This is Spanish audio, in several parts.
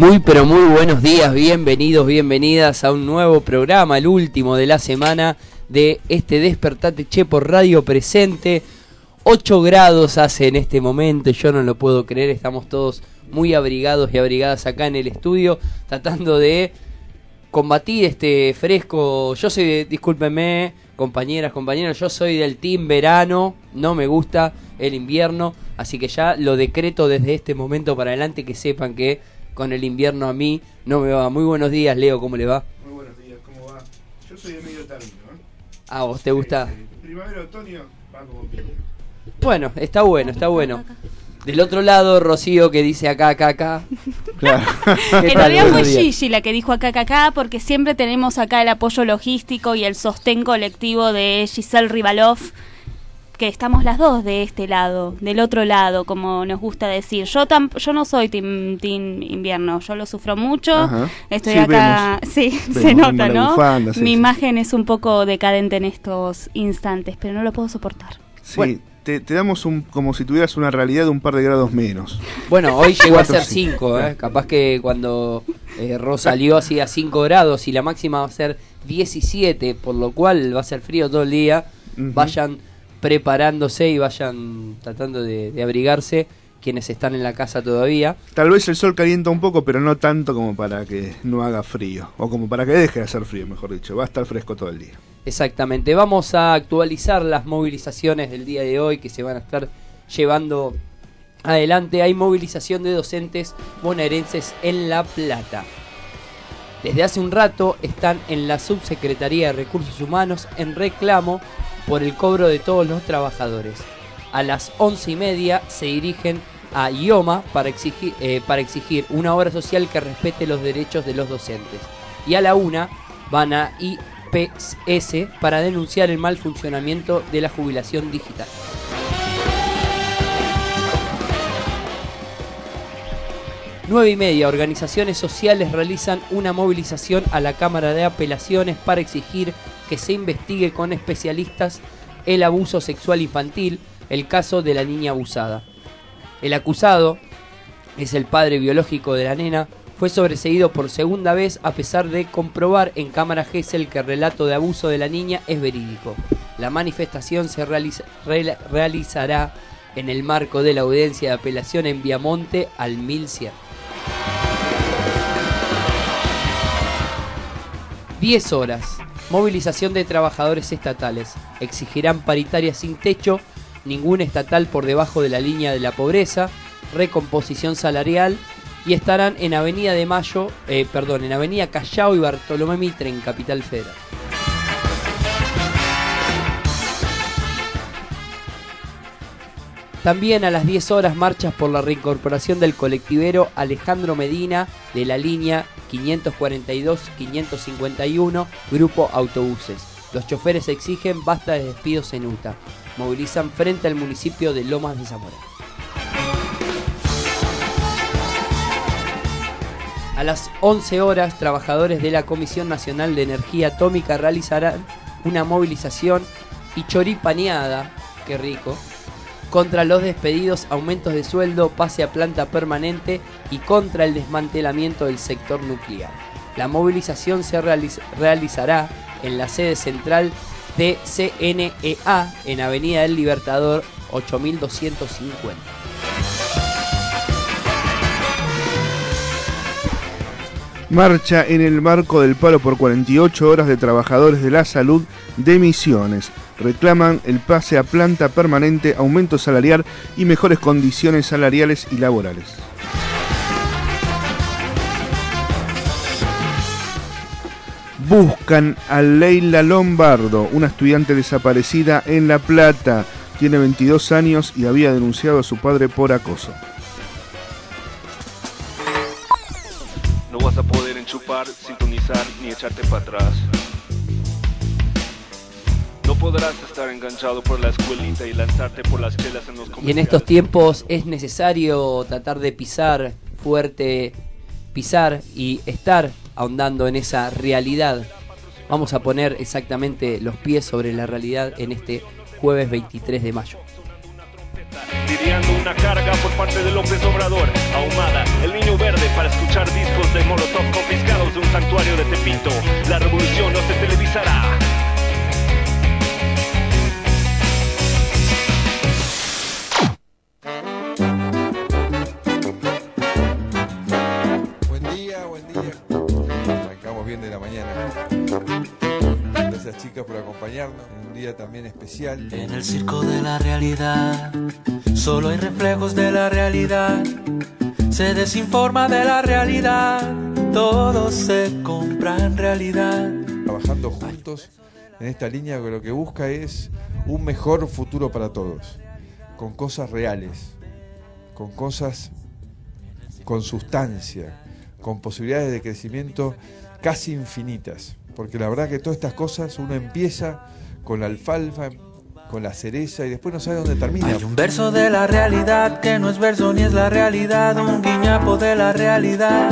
Muy pero muy buenos días, bienvenidos, bienvenidas a un nuevo programa, el último de la semana de este Despertate Che por Radio Presente. 8 grados hace en este momento, yo no lo puedo creer, estamos todos muy abrigados y abrigadas acá en el estudio, tratando de combatir este fresco. Yo soy, discúlpenme, compañeras, compañeros, yo soy del team verano, no me gusta el invierno, así que ya lo decreto desde este momento para adelante que sepan que con el invierno a mí no me va. Muy buenos días, Leo, ¿cómo le va? Muy buenos días, ¿cómo va? Yo soy de medio término, ¿eh? Ah, ¿vos te gusta? Sí, sí. Primavera, otoño, va como piña. Bueno, está bueno, está bueno. Del otro lado, Rocío que dice acá, acá, acá. Claro. ¿Qué En realidad fue. Gigi la que dijo acá, acá, acá, porque siempre tenemos acá el apoyo logístico y el sostén colectivo de Giselle Rivalov, que estamos las dos de este lado, del otro lado, como nos gusta decir. Yo tam- yo no soy team, team invierno, yo lo sufro mucho. Ajá. Estoy Sí, acá, sí, se nota, ¿no? bufanda, sí, Mi sí. imagen es un poco decadente en estos instantes, pero no lo puedo soportar. Sí, Bueno. te, te damos un, como si tuvieras una realidad de un par de grados menos. Bueno, hoy llegó a ser sí. 5, ¿eh? Capaz que cuando eh, Ro salió así a 5 grados y la máxima va a ser 17, por lo cual va a ser frío todo el día. Ujú. Vayan preparándose y vayan tratando de, de abrigarse quienes están en la casa todavía. Tal vez el sol calienta un poco, pero no tanto como para que no haga frío. O como para que deje de hacer frío, mejor dicho. Va a estar fresco todo el día. Exactamente, vamos a actualizar las movilizaciones del día de hoy que se van a estar llevando adelante. Hay movilización de docentes bonaerenses en La Plata. Desde hace un rato están en la Subsecretaría de Recursos Humanos en reclamo por el cobro de todos los trabajadores. A las once y media se dirigen a IOMA para exigir, eh, para exigir una obra social que respete los derechos de los docentes. Y a la una van a IPS para denunciar el mal funcionamiento de la jubilación digital. Nueve y media, organizaciones sociales realizan una movilización a la Cámara de Apelaciones para exigir que se investigue con especialistas el abuso sexual infantil, el caso de la niña abusada. El acusado es el padre biológico de la nena, fue sobreseído por segunda vez a pesar de comprobar en cámara Gesell que el relato de abuso de la niña es verídico. La manifestación se realizará en el marco de la audiencia de apelación en Viamonte al 1100. 10 horas. Movilización de trabajadores estatales. Exigirán paritaria sin techo, ningún estatal por debajo de la línea de la pobreza, recomposición salarial y estarán en Avenida de Mayo, eh, perdón, en Avenida Callao y Bartolomé Mitre en Capital Federal. También a las 10 horas marchas por la reincorporación del colectivero Alejandro Medina de la línea 542-551, Grupo Autobuses. Los choferes exigen basta de despidos en UTA. Movilizan frente al municipio de Lomas de Zamora. A las 11 horas, trabajadores de la Comisión Nacional de Energía Atómica realizarán una movilización y choripaneada, qué rico, contra los despedidos, aumentos de sueldo, pase a planta permanente y contra el desmantelamiento del sector nuclear. La movilización se realiz- realizará en la sede central de CNEA en Avenida del Libertador 8250. Marcha en el marco del paro por 48 horas de trabajadores de la salud de Misiones. Reclaman el pase a planta permanente, aumento salarial y mejores condiciones salariales y laborales. Buscan a Leila Lombardo, una estudiante desaparecida en La Plata. Tiene 22 años y había denunciado a su padre por acoso. No vas a poder enchupar, sintonizar ni echarte para atrás. Podrás estar enganchado por la escuelita y lanzarte por las chelas en los Y en estos tiempos es necesario tratar de pisar fuerte, pisar y estar ahondando en esa realidad. Vamos a poner exactamente los pies sobre la realidad en este jueves 23 de mayo. Lidiando una carga por parte de López Obrador, ahumada, el niño verde para escuchar discos de Molotov confiscados de un santuario de Tepito. La revolución no se televisará. Acompañarnos en un día también especial. En el circo de la realidad, solo hay reflejos de la realidad. Se desinforma de la realidad, todo se compra en realidad. Trabajando juntos en esta línea que lo que busca es un mejor futuro para todos. Con cosas reales, con cosas con sustancia, con posibilidades de crecimiento casi infinitas. Porque la verdad que todas estas cosas uno empieza con la alfalfa, con la cereza y después no sabe dónde termina. Hay un verso de la realidad que no es verso ni es la realidad, un guiñapo de la realidad.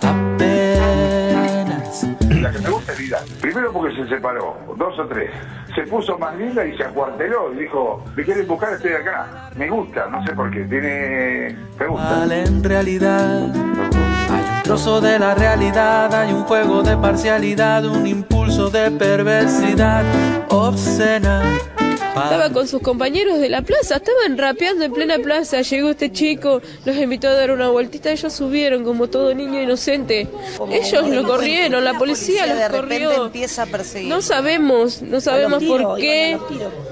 Apenas. La que me gusta es Vidal. Primero porque se separó, dos o tres. Se puso más linda y se acuarteló y dijo, me quieren buscar, estoy acá. Me gusta, no sé por qué, tiene... Me gusta. Vale en realidad. Trozo de la realidad, hay un juego de parcialidad, un impulso de perversidad obscena. Estaba con sus compañeros de la plaza, estaban rapeando en plena plaza. Llegó este chico, los invitó a dar una vueltita. Ellos subieron como todo niño inocente. Ellos lo corrieron, la policía los corrió. No sabemos, no sabemos por qué,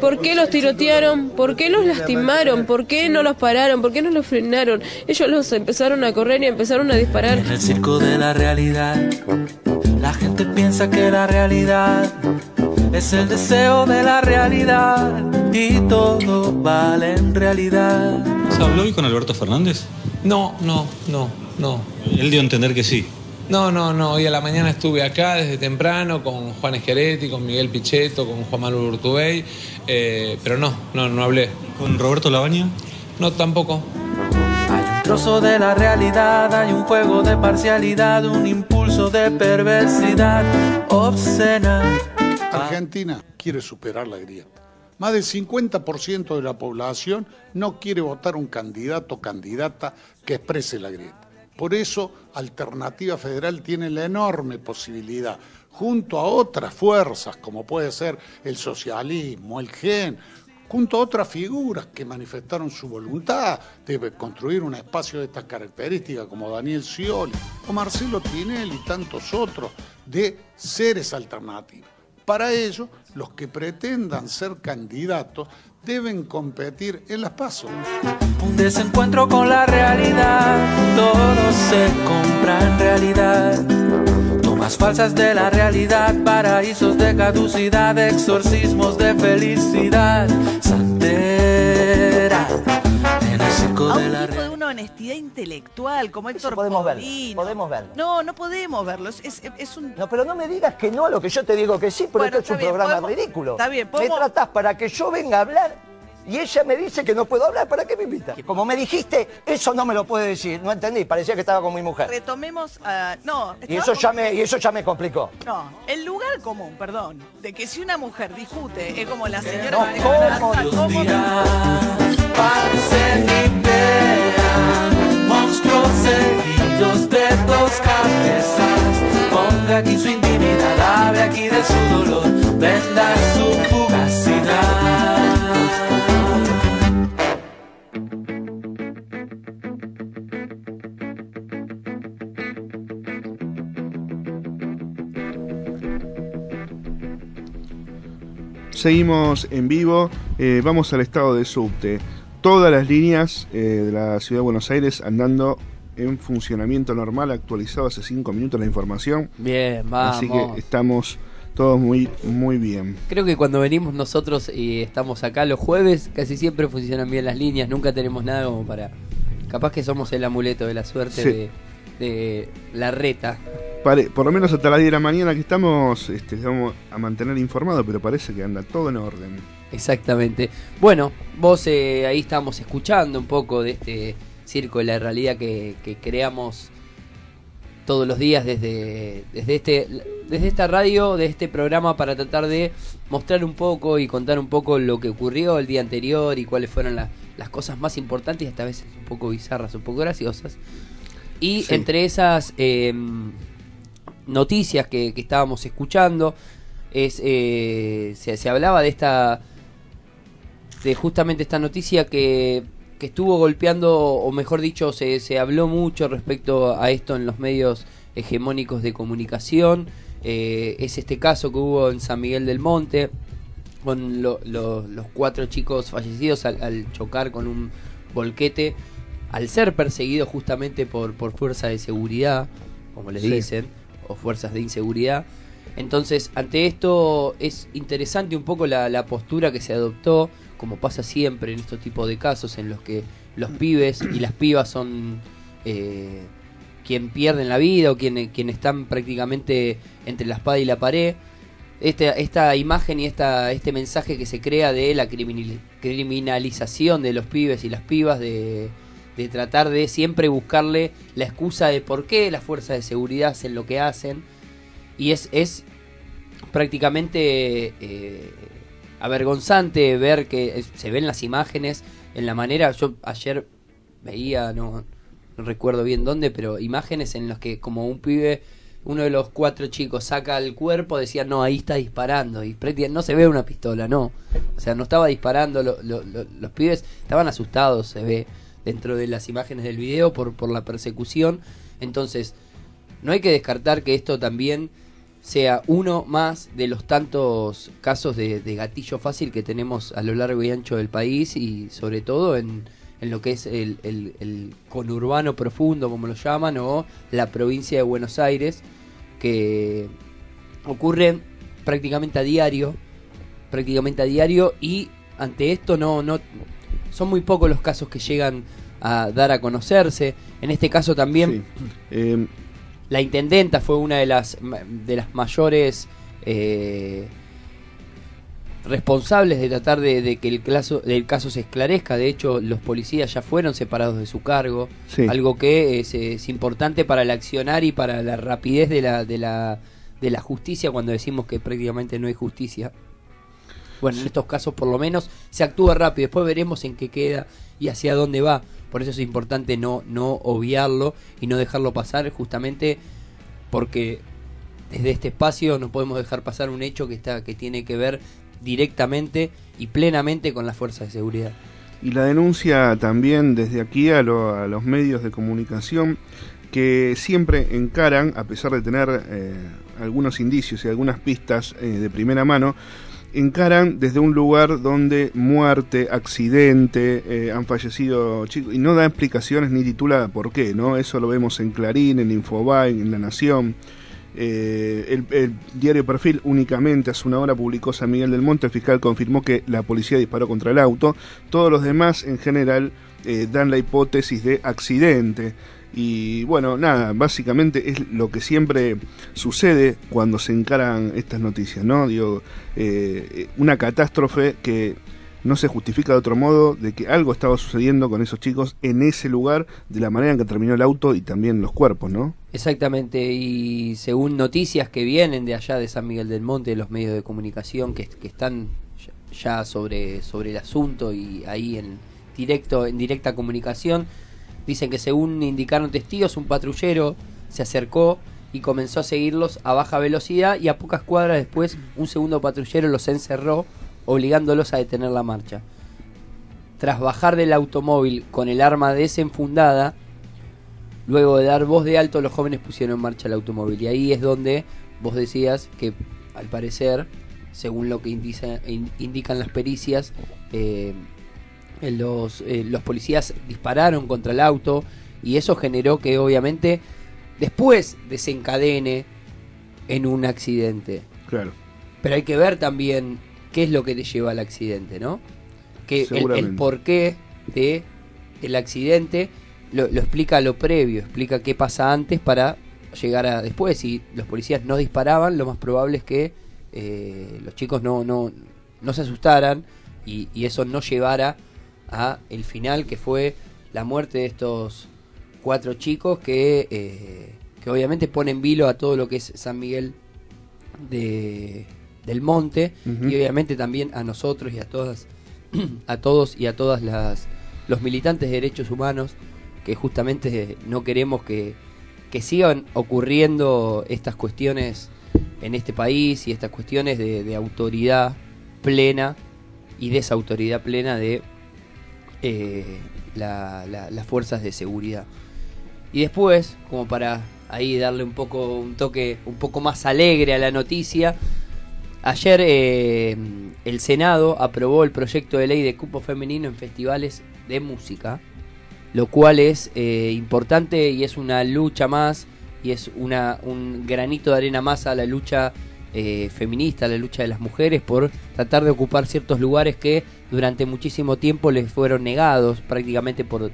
por qué los tirotearon, por qué los lastimaron, por qué no los pararon, por qué no los frenaron. Ellos los empezaron a correr y empezaron a disparar. En el circo de la realidad, gente piensa que la realidad es el deseo de la realidad y todo vale en realidad. ¿Se habló hoy con Alberto Fernández? No, no, no, no. Él dio a entender que sí. No, no, no. Hoy a la mañana estuve acá desde temprano con Juan Esqueretti, con Miguel Pichetto, con Juan Manuel Urtubey, eh, pero no, no, no hablé. ¿Con Roberto Labaña? No, tampoco. Hay un trozo de la realidad, hay un juego de parcialidad, un impulso de perversidad obscena. Argentina quiere superar la grieta. Más del 50% de la población no quiere votar un candidato o candidata que exprese la grieta. Por eso, Alternativa Federal tiene la enorme posibilidad, junto a otras fuerzas, como puede ser el socialismo, el GEN, junto a otras figuras que manifestaron su voluntad de construir un espacio de estas características, como Daniel Scioli o Marcelo Tinelli y tantos otros, de seres alternativos. Para ello, los que pretendan ser candidatos deben competir en las pasos. Un desencuentro con la realidad, todo se compra en realidad. Tomas falsas de la realidad, paraísos de caducidad, exorcismos de felicidad, santera. En el circo A de un la tipo de una honestidad intelectual como Héctor podemos verlo, podemos verlo. No, no podemos verlo. Es, es- es un... No, pero no me digas que no a lo que yo te digo que sí, porque Bueno, esto es un bien, programa podemos- ridículo. está bien, Me podemos- tratás para que yo venga a hablar y ella me dice que no puedo hablar. ¿Para qué me invita? Como me dijiste, eso no me lo puede decir. No entendí, parecía que estaba con mi mujer. Retomemos a... No, Y eso, ya me, y eso ya me complicó. No, el lugar común, perdón, de que si una mujer discute es como la señora... No, María ¿cómo? ¿cómo? Monstruos de dos cabezas. Ponga aquí su Seguimos en vivo, eh, vamos al estado de subte. Todas las líneas eh, de la ciudad de Buenos Aires andando en funcionamiento normal, actualizado hace 5 minutos la información. Bien, vamos. Así que estamos todos muy, muy bien. Creo que cuando venimos nosotros y estamos acá los jueves, casi siempre funcionan bien las líneas, nunca tenemos nada como para... Capaz que somos el amuleto de la suerte Sí. de, de la reta. Por lo menos hasta las 10 de la mañana que estamos, este, vamos a mantener informado, pero parece que anda todo en orden. Exactamente. Bueno, vos eh, ahí estamos escuchando un poco de este circo de la realidad que, que creamos todos los días desde, desde, este, desde esta radio, de este programa, para tratar de mostrar un poco y contar un poco lo que ocurrió el día anterior y cuáles fueron la- las cosas más importantes y hasta a veces un poco bizarras, un poco graciosas. Y Sí. entre esas eh, noticias que, que estábamos escuchando, es, eh, se, se hablaba de esta de justamente esta noticia que, que estuvo golpeando, o mejor dicho, se, se habló mucho respecto a esto en los medios hegemónicos de comunicación. Eh, es este caso que hubo en San Miguel del Monte, con lo- lo- los cuatro chicos fallecidos al, al chocar con un volquete, al ser perseguidos justamente por, por fuerzas de seguridad, como les Sí. dicen, o fuerzas de inseguridad. Entonces, ante esto es interesante un poco la, postura que se adoptó, como pasa siempre en estos tipos de casos en los que los pibes y las pibas son eh, quien pierden la vida o quien, están prácticamente entre la espada y la pared. Esta, esta imagen y esta, este mensaje que se crea de la criminal- criminalización de los pibes y las pibas, de, de tratar de siempre buscarle la excusa de por qué las fuerzas de seguridad hacen lo que hacen. Y es, es prácticamente eh, avergonzante ver que es- se ven las imágenes en la manera. Yo ayer veía, no, recuerdo bien dónde, pero imágenes en las que, como un pibe, uno de los cuatro chicos saca el cuerpo, decía, no, ahí está disparando. Y prácticamente no se ve una pistola, no. O sea, no estaba disparando. lo- lo- lo- los pibes estaban asustados, se ve dentro de las imágenes del video por, por la persecución. Entonces, no hay que descartar que esto también sea uno más de los tantos casos de, gatillo fácil que tenemos a lo largo y ancho del país y sobre todo en, en lo que es el, el- el conurbano profundo, como lo llaman, o la provincia de Buenos Aires, que ocurren prácticamente a diario, prácticamente a diario y ante esto no, no son muy pocos los casos que llegan a dar a conocerse. En este caso también Eh, la intendenta fue una de las de las mayores eh, responsables de tratar de, de que el caso, el caso se esclarezca. De hecho, los policías ya fueron separados de su cargo, Sí. algo que es, es importante para el accionar y para la rapidez de la, de la de la justicia cuando decimos que prácticamente no hay justicia. Bueno, en estos casos por lo menos se actúa rápido, después veremos en qué queda y hacia dónde va. Por eso es importante no, no obviarlo y no dejarlo pasar justamente porque desde este espacio no podemos dejar pasar un hecho que está que tiene que ver directamente y plenamente con las fuerzas de seguridad. Y la denuncia también desde aquí a, lo- a los medios de comunicación que siempre encaran, a pesar de tener eh, algunos indicios y algunas pistas eh, de primera mano, encaran desde un lugar donde muerte, accidente, eh, han fallecido chicos, y no da explicaciones ni titula por qué, ¿no? Eso lo vemos en Clarín, en Infobae, en La Nación. Eh, el, el diario Perfil únicamente hace una hora publicó San Miguel del Monte, el fiscal confirmó que la policía disparó contra el auto, todos los demás en general eh, dan la hipótesis de accidente. Y bueno, nada, básicamente es lo que siempre sucede cuando se encaran estas noticias, ¿no? Digo, eh, una catástrofe que no se justifica de otro modo de que algo estaba sucediendo con esos chicos en ese lugar, de la manera en que terminó el auto y también los cuerpos, ¿no? Exactamente, y según noticias que vienen de allá de San Miguel del Monte, de los medios de comunicación que, que están ya- sobre, sobre el asunto y ahí en directo, en directa comunicación, dicen que según indicaron testigos, un patrullero se acercó y comenzó a seguirlos a baja velocidad y a pocas cuadras después un segundo patrullero los encerró, obligándolos a detener la marcha. Tras bajar del automóvil con el arma desenfundada, Luego de dar voz de alto, los jóvenes pusieron en marcha el automóvil. Y ahí es donde vos decías que, al parecer, según lo que indica- in- indican las pericias, eh, los, eh, los policías dispararon contra el auto y eso generó que obviamente después desencadene en un accidente. Claro. Pero hay que ver también qué es lo que te lleva al accidente, ¿no? Que el porqué de el accidente lo, lo explica lo previo, explica qué pasa antes para llegar a después. Si los policías no disparaban, lo más probable es que eh, los chicos no, no, no se asustaran y, y eso no llevara a el final que fue la muerte de estos cuatro chicos que, eh, que obviamente ponen vilo a todo lo que es San Miguel de, del Monte y obviamente también a nosotros y a todas a todos y a todas las los militantes de derechos humanos que justamente no queremos que, que sigan ocurriendo estas cuestiones en este país y estas cuestiones de, de autoridad plena y desautoridad plena de eh, la- la- las fuerzas de seguridad. Y después, como para ahí darle un poco un toque un poco más alegre a la noticia, ayer eh, el Senado aprobó el proyecto de ley de cupo femenino en festivales de música, lo cual es eh, importante y es una lucha más y es una, un granito de arena más a la lucha eh, feminista, la lucha de las mujeres por tratar de ocupar ciertos lugares que durante muchísimo tiempo les fueron negados prácticamente por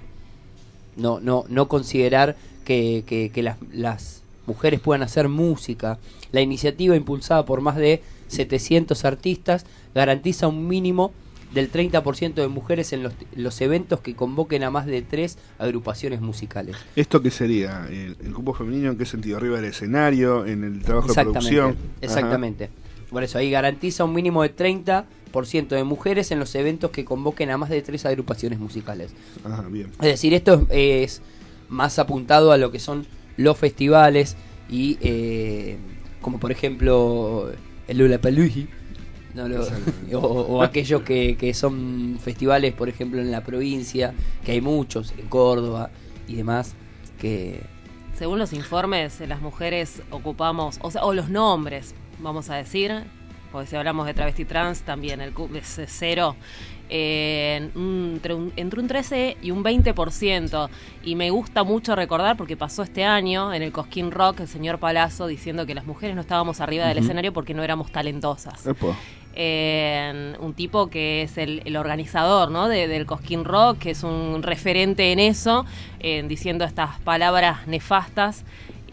no, no, no considerar que, las mujeres puedan hacer música. La iniciativa impulsada por más de 700 artistas garantiza un mínimo del 30% de mujeres en los, los eventos que convoquen a más de tres agrupaciones musicales. ¿Esto qué sería? ¿El, el cupo femenino en qué sentido? ¿Arriba del escenario? ¿En el trabajo de producción? Ajá. Exactamente. Por eso ahí garantiza un mínimo de 30% de mujeres en los eventos que convoquen a más de tres agrupaciones musicales. Ajá, bien. Es decir, esto es, es más apuntado a lo que son los festivales y eh, como por ejemplo el Lollapalooza, ¿no? Lo- o, o aquellos que, que son festivales, por ejemplo, en la provincia, que hay muchos, en Córdoba y demás, que Según los informes, las mujeres ocupamos, o sea, o los nombres, vamos a decir, porque si hablamos de travesti trans, también el cu- es cero, eh, entre, un, entre un 13 y un 20%. Y me gusta mucho recordar, porque pasó este año en el Cosquín Rock, el señor Palazzo diciendo que las mujeres no estábamos arriba del escenario porque no éramos talentosas. Un tipo que es el, organizador ¿no? de- del Cosquín Rock, que es un referente en eso, diciendo estas palabras nefastas.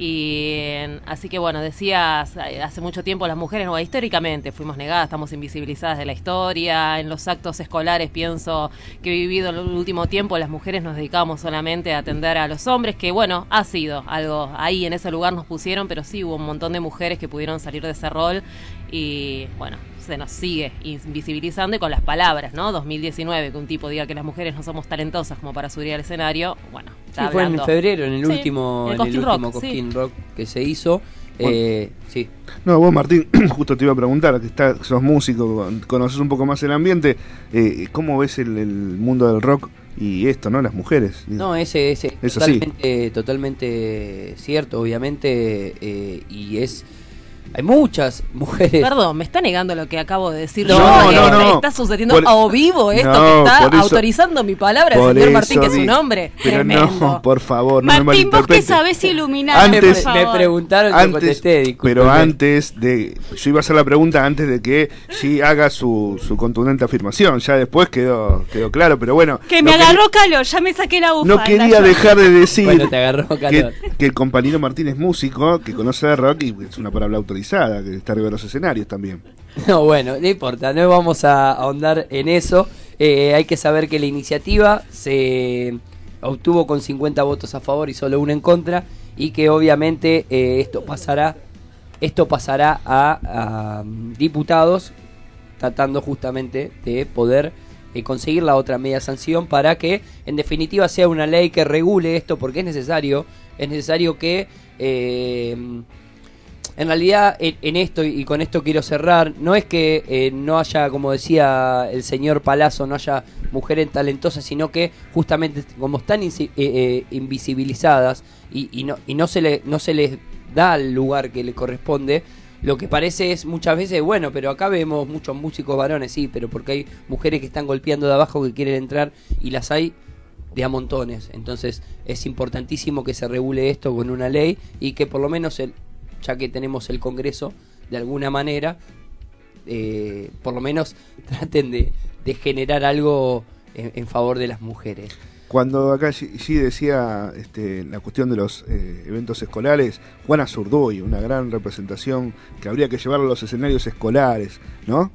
Y así que bueno, decías, eh, hace mucho tiempo las mujeres, no, históricamente fuimos negadas, estamos invisibilizadas de la historia, en los actos escolares pienso que he vivido en el último tiempo, las mujeres nos dedicamos solamente a atender a los hombres, que bueno, ha sido algo, ahí en ese lugar nos pusieron, pero sí hubo un montón de mujeres que pudieron salir de ese rol y bueno, se nos sigue invisibilizando y con las palabras, ¿no? 2019, que un tipo diga que las mujeres no somos talentosas como para subir al escenario, bueno, está Sí, fue en febrero, en el Sí, último, el en el Cosquín último Rock, sí. Rock que se hizo. Bueno. Eh, sí. No, vos Martín, justo te iba a preguntar, que está, sos músico, conoces un poco más el ambiente, eh, ¿cómo ves el, el mundo del rock y esto, no? Las mujeres. No, ese es totalmente, totalmente cierto, obviamente, eh, y es... Hay muchas mujeres... Perdón, me está negando lo que acabo de decir. No, no, no. Está sucediendo Por- a vivo esto No, que está eso- autorizando mi palabra el señor Martín, que es un hombre. Pero Tremendo. no, por favor, no me Martín, vos que sabés iluminar, Antes- por me preguntaron, Antes, contesté, discúlpeme. pero antes de. Yo iba a hacer la pregunta antes de que sí haga su, su contundente afirmación. Ya después quedó, quedó claro, pero bueno. Que me agarró calor, ya me saqué la bufanda. No quería dejar de decir Bueno, te agarró que, calor. que el compañero Martín es músico, que conoce de rock y es una palabra autorizada, que está arriba de los escenarios también. No, bueno, no importa, no vamos a ahondar en eso. Eh, hay que saber que la iniciativa se obtuvo con 50 votos a favor y solo uno en contra y que obviamente eh, esto pasará esto pasará a, mm, diputados tratando justamente de poder eh, conseguir la otra media sanción para que en definitiva sea una ley que regule esto porque es necesario es necesario que en realidad, en, en esto, y con esto quiero cerrar, no es que eh, no haya, como decía el señor Palazzo, no haya mujeres talentosas, sino que justamente como están eh, eh, invisibilizadas y, y no, y no, se le, no se les da el lugar que le corresponde, lo que parece es muchas veces, bueno, pero acá vemos muchos músicos varones, sí, pero porque hay mujeres que están golpeando de abajo que quieren entrar y las hay de a montones. Entonces es importantísimo que se regule esto con una ley y que por lo menos, el, ya que tenemos el Congreso, de alguna manera, eh, por lo menos traten de, de generar algo en, en favor de las mujeres. Cuando acá sí decía este, la cuestión de los eh, eventos escolares, Juana Zurduy, una gran representación que habría que llevar a los escenarios escolares, ¿no?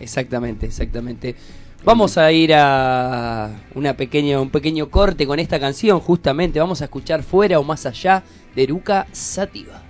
Exactamente, exactamente. Vamos a ir a una pequeña, un pequeño corte con esta canción, justamente. Vamos a escuchar Fuera o Más Allá de Eruca Sativa.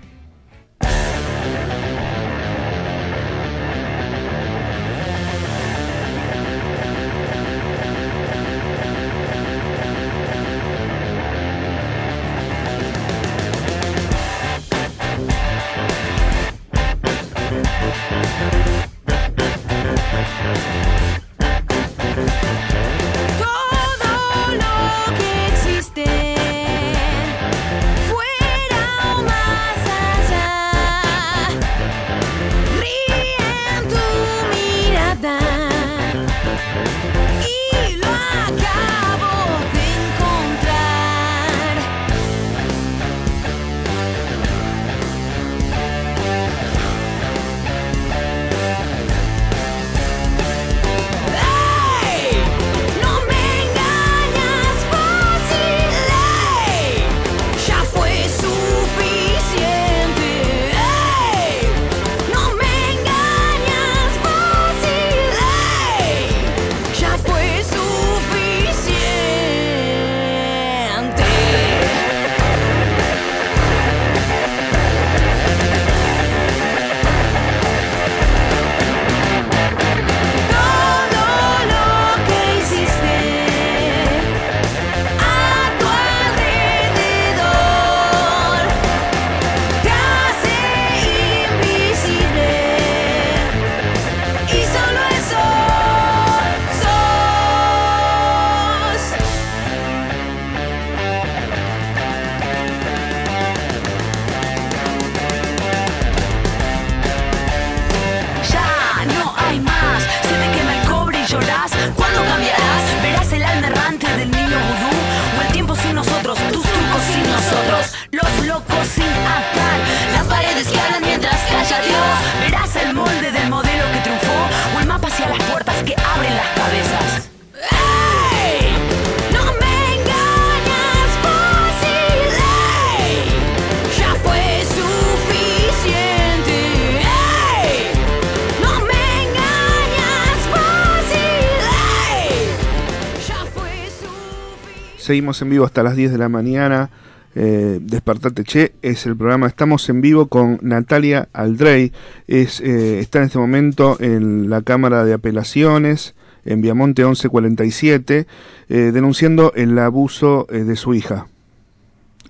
Seguimos en vivo hasta las 10 de la mañana. Eh, Despertate Che es el programa. Estamos en vivo con Natalia Aldrey. Es, eh, está en este momento en la Cámara de Apelaciones en Viamonte 1147, eh, denunciando el abuso eh, de su hija.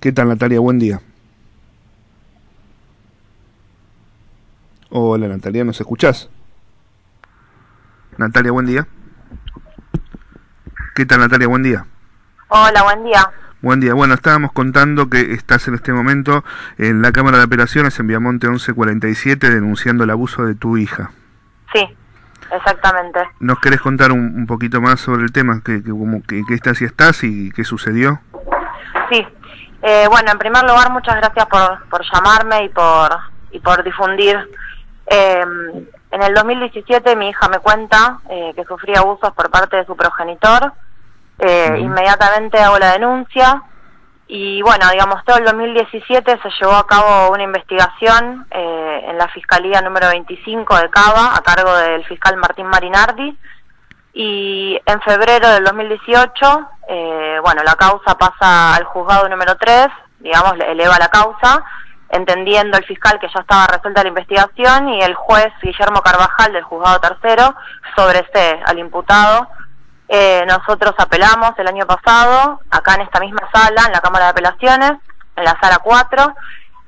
¿Qué tal, Natalia? Buen día. Hola, Natalia, ¿nos escuchás? Natalia, buen día. ¿Qué tal, Natalia? Buen día. Hola, buen día. Buen día. Bueno, estábamos contando que estás en este momento en la Cámara de Apelaciones en Viamonte 1147 denunciando el abuso de tu hija. Sí, exactamente. ¿Nos querés contar un, un poquito más sobre el tema? ¿Qué, como, qué, qué estás y estás y qué sucedió? Sí. Eh, bueno, en primer lugar, muchas gracias por, por llamarme y por, y por difundir. Eh, en el 2017 mi hija me cuenta eh, que sufría abusos por parte de su progenitor. Eh, Inmediatamente hago la denuncia y bueno, digamos, todo el 2017 se llevó a cabo una investigación eh, en la Fiscalía número 25 de Cava a cargo del fiscal Martín Marinardi y en febrero del 2018, eh, bueno, la causa pasa al juzgado número 3, digamos, le eleva la causa, entendiendo el fiscal que ya estaba resuelta la investigación y el juez Guillermo Carvajal del juzgado tercero sobresee al imputado. Eh, nosotros apelamos el año pasado, acá en esta misma sala, en la Cámara de Apelaciones, en la sala 4,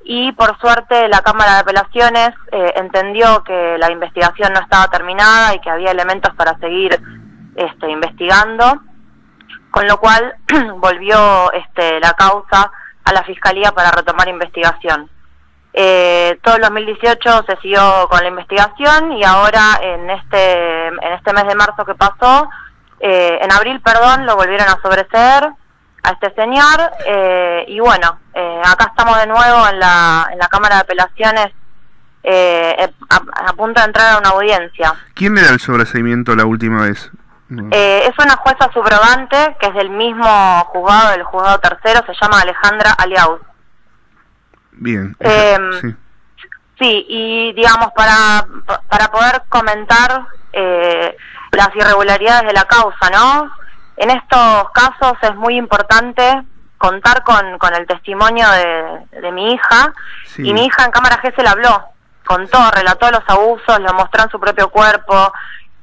y por suerte la Cámara de Apelaciones eh, entendió que la investigación no estaba terminada y que había elementos para seguir este, investigando, con lo cual volvió este, la causa a la Fiscalía para retomar investigación. Eh, todo el 2018 se siguió con la investigación y ahora en este, en este mes de marzo que pasó Eh, en abril, perdón, lo volvieron a sobreseer a este señor eh, y bueno, eh, acá estamos de nuevo en la, en la Cámara de Apelaciones eh, a, a punto de entrar a una audiencia. ¿Quién le da el sobreseimiento la última vez? No. Eh, es una jueza subrogante que es del mismo juzgado, del juzgado tercero, se llama Alejandra Aliaus. Bien. Eh, sí. Sí, y digamos, para, para poder comentar eh, las irregularidades de la causa, ¿no? En estos casos es muy importante contar con, con el testimonio de, de mi hija, Sí. y mi hija en cámara G se habló, contó, relató los abusos, lo mostró en su propio cuerpo,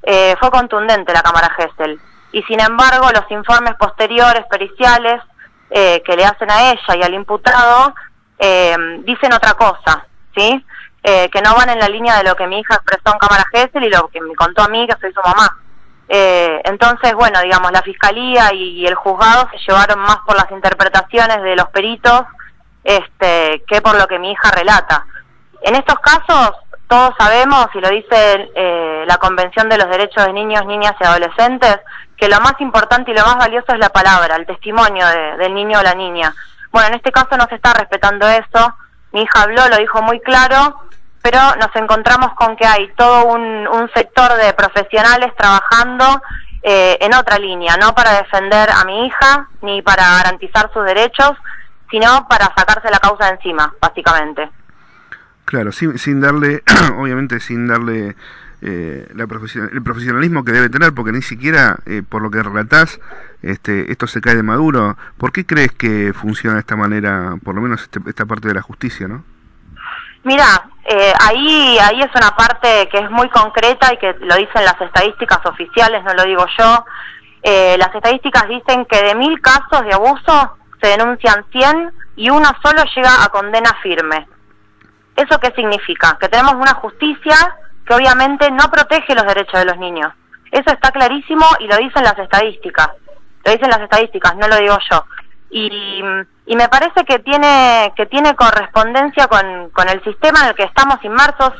eh, fue contundente la cámara Gesell. Y sin embargo, los informes posteriores, periciales, eh, que le hacen a ella y al imputado, eh, dicen otra cosa, ¿sí? Eh, que no van en la línea de lo que mi hija expresó en cámara Gesell y lo que me contó a mí, que soy su mamá. Eh, entonces, bueno, digamos, la fiscalía y, el juzgado se llevaron más por las interpretaciones de los peritos este, que por lo que mi hija relata. En estos casos, todos sabemos, y lo dice eh, la Convención de los Derechos de Niños, Niñas y Adolescentes, que lo más importante y lo más valioso es la palabra, el testimonio de- del niño o la niña. Bueno, en este caso no se está respetando eso. Mi hija habló, lo dijo muy claro, pero nos encontramos con que hay todo un, sector de profesionales trabajando eh, en otra línea, no para defender a mi hija ni para garantizar sus derechos, sino para sacarse la causa de encima, básicamente. Claro, sin, sin darle, obviamente sin darle eh, la profesion- el profesionalismo que debe tener, porque ni siquiera, eh, por lo que relatás, este, esto se cae de maduro. ¿Por qué crees que funciona de esta manera, por lo menos este- esta parte de la justicia, no? Mira, eh, ahí, ahí es una parte que es muy concreta y que lo dicen las estadísticas oficiales, no lo digo yo. Eh, las estadísticas dicen que de mil casos de abuso se denuncian 100 y uno solo llega a condena firme. ¿Eso qué significa? Que tenemos una justicia que obviamente no protege los derechos de los niños. Eso está clarísimo y lo dicen las estadísticas. Lo dicen las estadísticas, no lo digo yo. Y, y me parece que tiene que tiene correspondencia con, con el sistema en el que estamos inmersos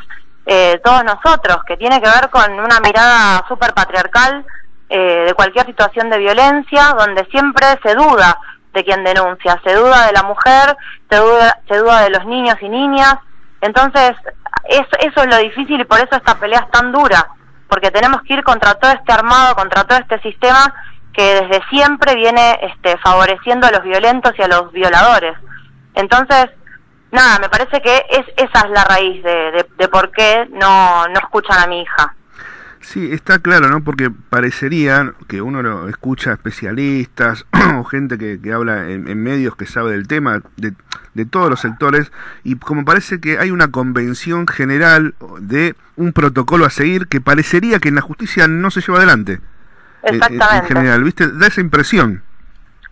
eh, todos nosotros, que tiene que ver con una mirada súper patriarcal eh, de cualquier situación de violencia, donde siempre se duda de quien denuncia, se duda de la mujer, se duda, se duda de los niños y niñas. Entonces, eso, eso es lo difícil y por eso esta pelea es tan dura, porque tenemos que ir contra todo este armado, contra todo este sistema que desde siempre viene este, favoreciendo a los violentos y a los violadores. Entonces, nada, me parece que es esa es la raíz de, de, de por qué no, no escuchan a mi hija. Sí, está claro, ¿no? Porque parecería que uno lo escucha especialistas o gente que, que habla en, en medios que sabe del tema, de, de todos los sectores, y como parece que hay una convención general de un protocolo a seguir que parecería que en la justicia no se lleva adelante. eh, En Exactamente. general, ¿viste? Da esa impresión.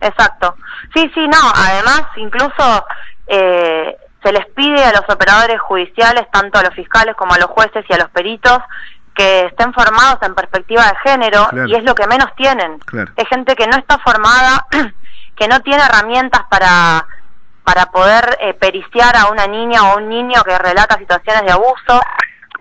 Exacto. Sí, sí, no. Además, incluso eh, se les pide a los operadores judiciales, tanto a los fiscales como a los jueces y a los peritos, que estén formados en perspectiva de género Claro. y es lo que menos tienen. Claro. Es gente que no está formada, que no tiene herramientas para para poder eh, periciar a una niña o un niño que relata situaciones de abuso.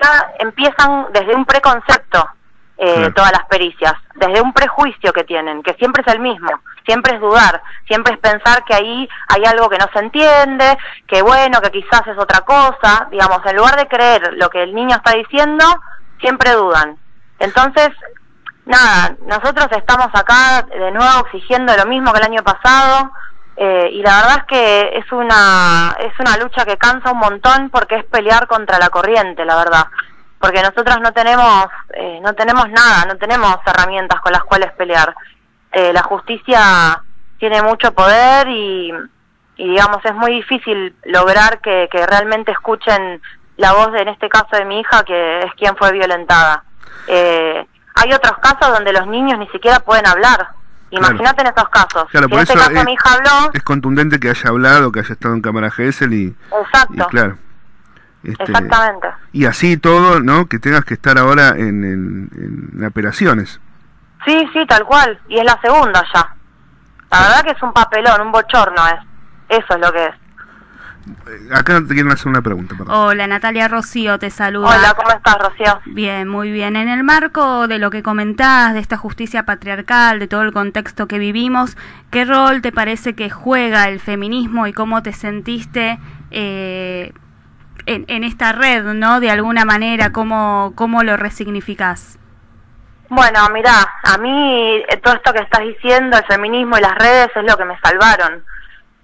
Ya empiezan desde un preconcepto eh, Claro. todas las pericias, desde un prejuicio que tienen, que siempre es el mismo, siempre es dudar, siempre es pensar que ahí hay algo que no se entiende, que bueno, que quizás es otra cosa, digamos, en lugar de creer lo que el niño está diciendo, siempre dudan. Entonces, nada, nosotros estamos acá de nuevo exigiendo lo mismo que el año pasado, eh, y la verdad es que es una es una lucha que cansa un montón porque es pelear contra la corriente, la verdad. Porque nosotros no tenemos eh, no tenemos nada, no tenemos herramientas con las cuales pelear. Eh, la justicia tiene mucho poder y, digamos es muy difícil lograr que realmente escuchen la voz de, en este caso de mi hija que es quien fue violentada. Eh, hay otros casos donde los niños ni siquiera pueden hablar. Imagínate en esos casos. Claro, si por en este eso caso es, mi hija habló, es contundente que haya hablado, que haya estado en cámara GSL y, exacto, y claro. Este, exactamente. Y así todo, ¿no? Que tengas que estar ahora en, en, en operaciones. Sí, sí, tal cual. Y es la segunda ya. La verdad que es un papelón, un bochorno es. Eso es lo que es. Eh, Acá te quieren hacer una pregunta, perdón. Hola, Natalia Rocío te saluda. Hola, ¿cómo estás, Rocío? Bien, muy bien. En el marco de lo que comentás, de esta justicia patriarcal, de todo el contexto que vivimos, ¿qué rol te parece que juega el feminismo y cómo te sentiste eh, en, en esta red, ¿no? De alguna manera, ¿cómo, cómo lo resignificás? Bueno, mira, a mí eh, todo esto que estás diciendo, el feminismo y las redes es lo que me salvaron,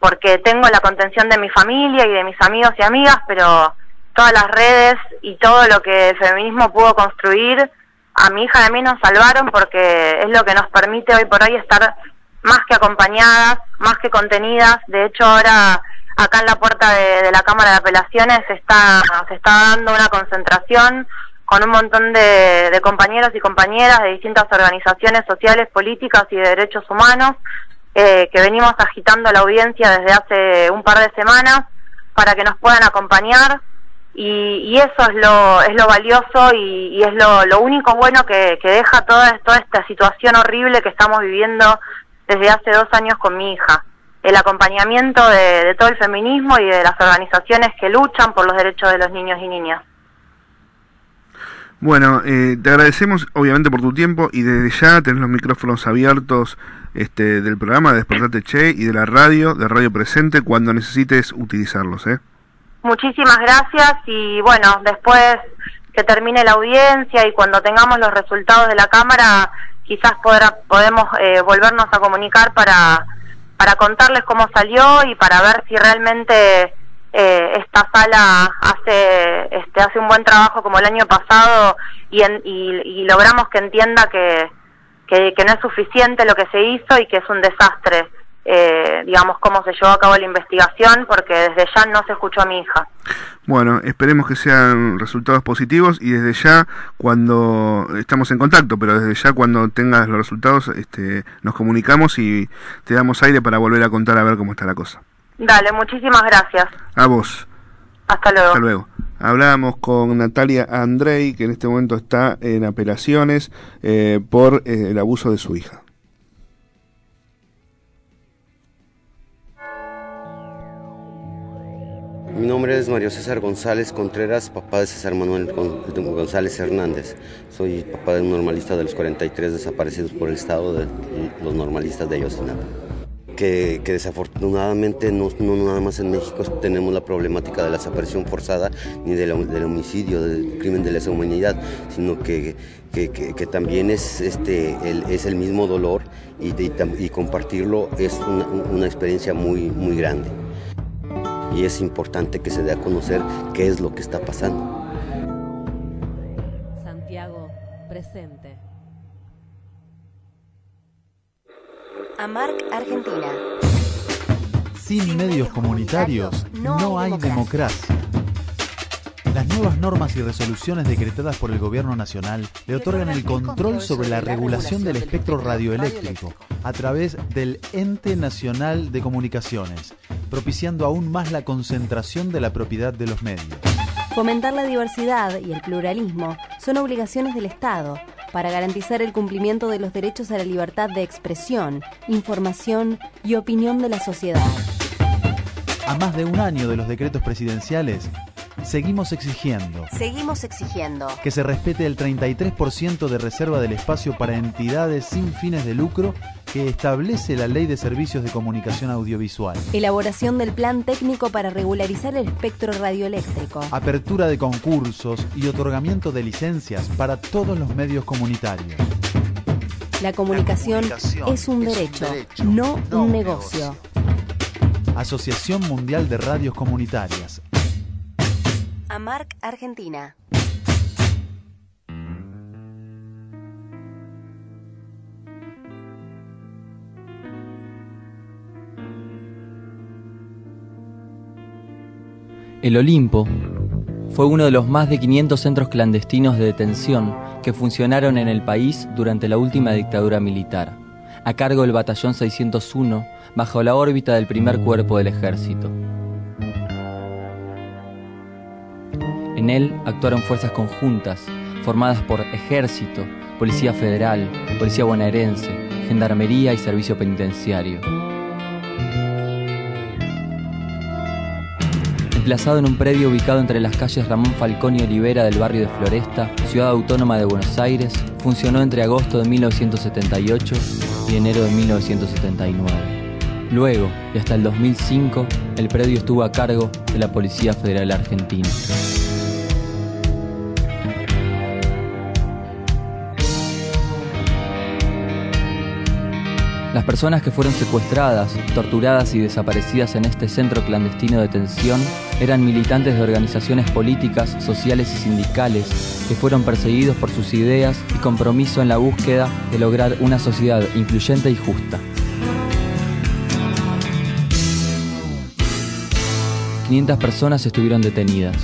porque tengo la contención de mi familia y de mis amigos y amigas, pero todas las redes y todo lo que el feminismo pudo construir, a mi hija y a mí nos salvaron porque es lo que nos permite hoy por hoy estar más que acompañadas, más que contenidas. De hecho, ahora acá en la puerta de, la Cámara de Apelaciones se está, se está dando una concentración con un montón de, de compañeros y compañeras de distintas organizaciones sociales, políticas y de derechos humanos, eh, que venimos agitando la audiencia desde hace un par de semanas para que nos puedan acompañar y, y eso es lo, es lo valioso y, es lo, lo único bueno que, que deja toda, toda esta situación horrible que estamos viviendo desde hace dos años con mi hija. El acompañamiento de, de todo el feminismo y de las organizaciones que luchan por los derechos de los niños y niñas. Bueno, eh, te agradecemos obviamente por tu tiempo y desde ya tenés los micrófonos abiertos este, del programa de Despertate Che y de la radio, de Radio Presente, cuando necesites utilizarlos. ¿eh? Muchísimas gracias y bueno, después que termine la audiencia y cuando tengamos los resultados de la Cámara, quizás podrá, podemos eh, volvernos a comunicar para, para contarles cómo salió y para ver si realmente eh, esta sala hace este hace un buen trabajo como el año pasado y, en, y, y logramos que entienda que, que, que no es suficiente lo que se hizo y que es un desastre eh, digamos cómo se llevó a cabo la investigación porque desde ya no se escuchó a mi hija Bueno, esperemos que sean resultados positivos y desde ya cuando estamos en contacto, pero desde ya cuando tengas los resultados este, nos comunicamos y te damos aire para volver a contar a ver cómo está la cosa. dale muchísimas gracias A vos. hasta luego Hasta luego. Hablábamos con Natalia Andrei, que en este momento está en apelaciones eh, por eh, el abuso de su hija. Mi nombre es Mario César González Contreras, papá de César Manuel Gon- González Hernández. Soy papá de un normalista de los 43 desaparecidos por el Estado, de los normalistas de Ayotzinapa. Que, desafortunadamente no, nada más en México tenemos la problemática de la desaparición forzada ni del, homicidio, del crimen de lesa humanidad, sino que, que, también es, este, el, es el mismo dolor y compartirlo es una, una experiencia muy, muy grande y es importante que se dé a conocer qué es lo que está pasando. AMARC Argentina. Sin medios comunitarios no hay democracia. Las nuevas normas y resoluciones decretadas por el Gobierno Nacional le otorgan el control sobre la regulación del espectro radioeléctrico a través del Ente Nacional de Comunicaciones, propiciando aún más la concentración de la propiedad de los medios. Fomentar la diversidad y el pluralismo son obligaciones del Estado para garantizar el cumplimiento de los derechos a la libertad de expresión, información y opinión de la sociedad. A más de un año de los decretos presidenciales, seguimos exigiendo Seguimos exigiendo que se respete el 33% de reserva del espacio para entidades sin fines de lucro que establece la Ley de Servicios de Comunicación Audiovisual. elaboración del plan técnico para regularizar el espectro radioeléctrico. Apertura de concursos y otorgamiento de licencias para todos los medios comunitarios. La comunicación, es un derecho, no un negocio. Asociación Mundial de Radios Comunitarias. AMARC Argentina. El Olimpo fue uno de los más de 500 centros clandestinos de detención que funcionaron en el país durante la última dictadura militar, a cargo del Batallón 601, bajo la órbita del primer cuerpo del ejército. En él actuaron fuerzas conjuntas, formadas por Ejército, Policía Federal, Policía Bonaerense, Gendarmería y Servicio Penitenciario. emplazado en un predio ubicado entre las calles Ramón Falcón y Olivera del barrio de Floresta, ciudad autónoma de Buenos Aires, funcionó entre agosto de 1978 y enero de 1979. Luego, y hasta el 2005, el predio estuvo a cargo de la Policía Federal Argentina. Las personas que fueron secuestradas, torturadas y desaparecidas en este centro clandestino de detención eran militantes de organizaciones políticas, sociales y sindicales que fueron perseguidos por sus ideas y compromiso en la búsqueda de lograr una sociedad incluyente y justa. 500 personas estuvieron detenidas.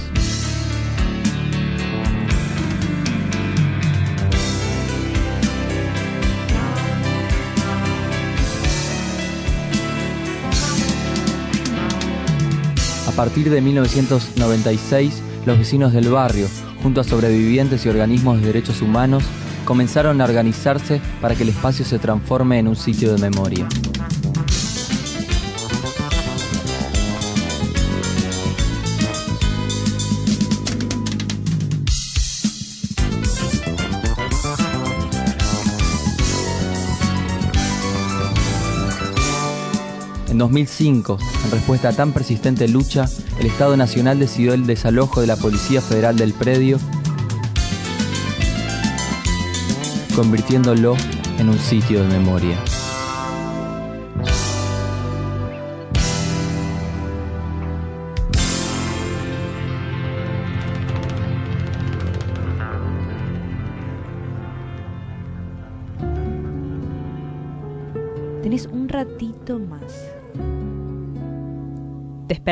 Partir de 1996, los vecinos del barrio, junto a sobrevivientes y organismos de derechos humanos, comenzaron a organizarse para que el espacio se transforme en un sitio de memoria. 2005, en respuesta a tan persistente lucha, el Estado Nacional decidió el desalojo de la Policía Federal del predio, convirtiéndolo en un sitio de memoria.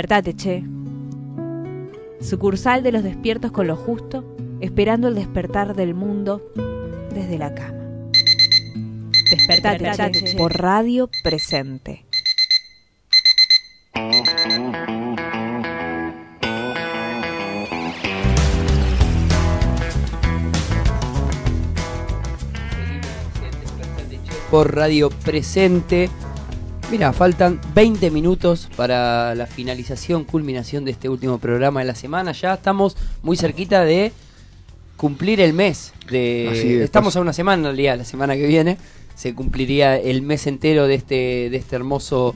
Despertate, che. Sucursal de los despiertos con lo justo, esperando el despertar del mundo desde la cama. Despertate, Despertate, che, che. por radio presente. por Radio Presente. Mira, faltan 20 minutos para la finalización, culminación de este último programa de la semana. Ya estamos muy cerquita de cumplir el mes. De, Así es, estamos a una semana en realidad, la semana que viene se cumpliría el mes entero de este, de este hermoso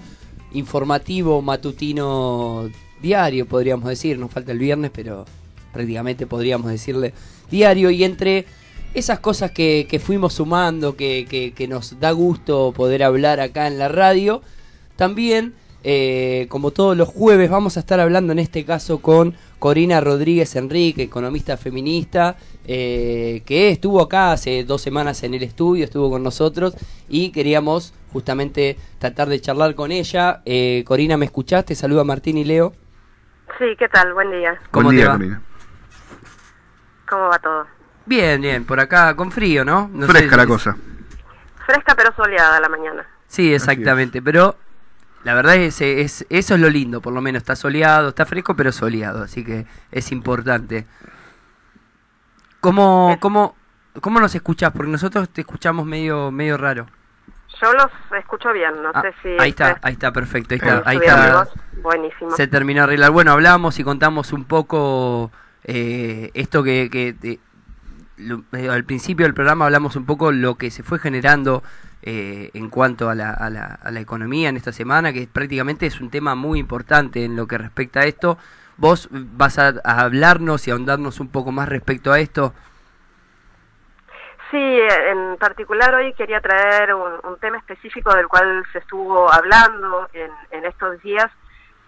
informativo matutino diario, podríamos decir. Nos falta el viernes, pero prácticamente podríamos decirle diario. Y entre esas cosas que, que fuimos sumando, que, que- que nos da gusto poder hablar acá en la radio, también, eh, como todos los jueves, vamos a estar hablando en este caso con Corina Rodríguez Enrique, economista feminista, eh, que estuvo acá hace dos semanas en el estudio, estuvo con nosotros y queríamos justamente tratar de charlar con ella. Eh, Corina, ¿me escuchaste? Saluda a Martín y Leo. Sí, ¿qué tal? Buen día. ¿Cómo Buen te día, va? Corina. ¿Cómo va todo? Bien, bien, por acá con frío, ¿no? No sé Fresca la cosa. Fresca pero soleada la mañana. Sí, exactamente, pero la verdad es, es eso es lo lindo, por lo menos está soleado, está fresco pero soleado, así que es importante. ¿Cómo, cómo, cómo nos escuchás? Porque nosotros te escuchamos medio medio raro. Yo los escucho bien, no Ah, sé si... ahí está, ahí está, perfecto, ahí está, ahí subir está. Buenísimo. Se terminó de arreglar. Bueno, hablamos y contamos un poco eh, esto que, que de- lo- eh, al principio del programa hablamos un poco lo que se fue generando eh, en cuanto a la, a, la, a la economía en esta semana, que prácticamente es un tema muy importante en lo que respecta a esto. Vos vas a, a hablarnos y ahondarnos un poco más respecto a esto. Sí, en particular hoy quería traer un, un tema específico del cual se estuvo hablando en, en estos días,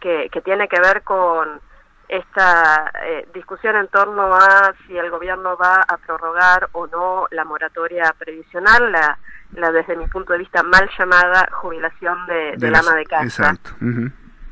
que, que tiene que ver con esta eh, discusión en torno a si el gobierno va a prorrogar o no la moratoria previsional, la, la desde mi punto de vista mal llamada jubilación de, del las- ama de casa. Exacto.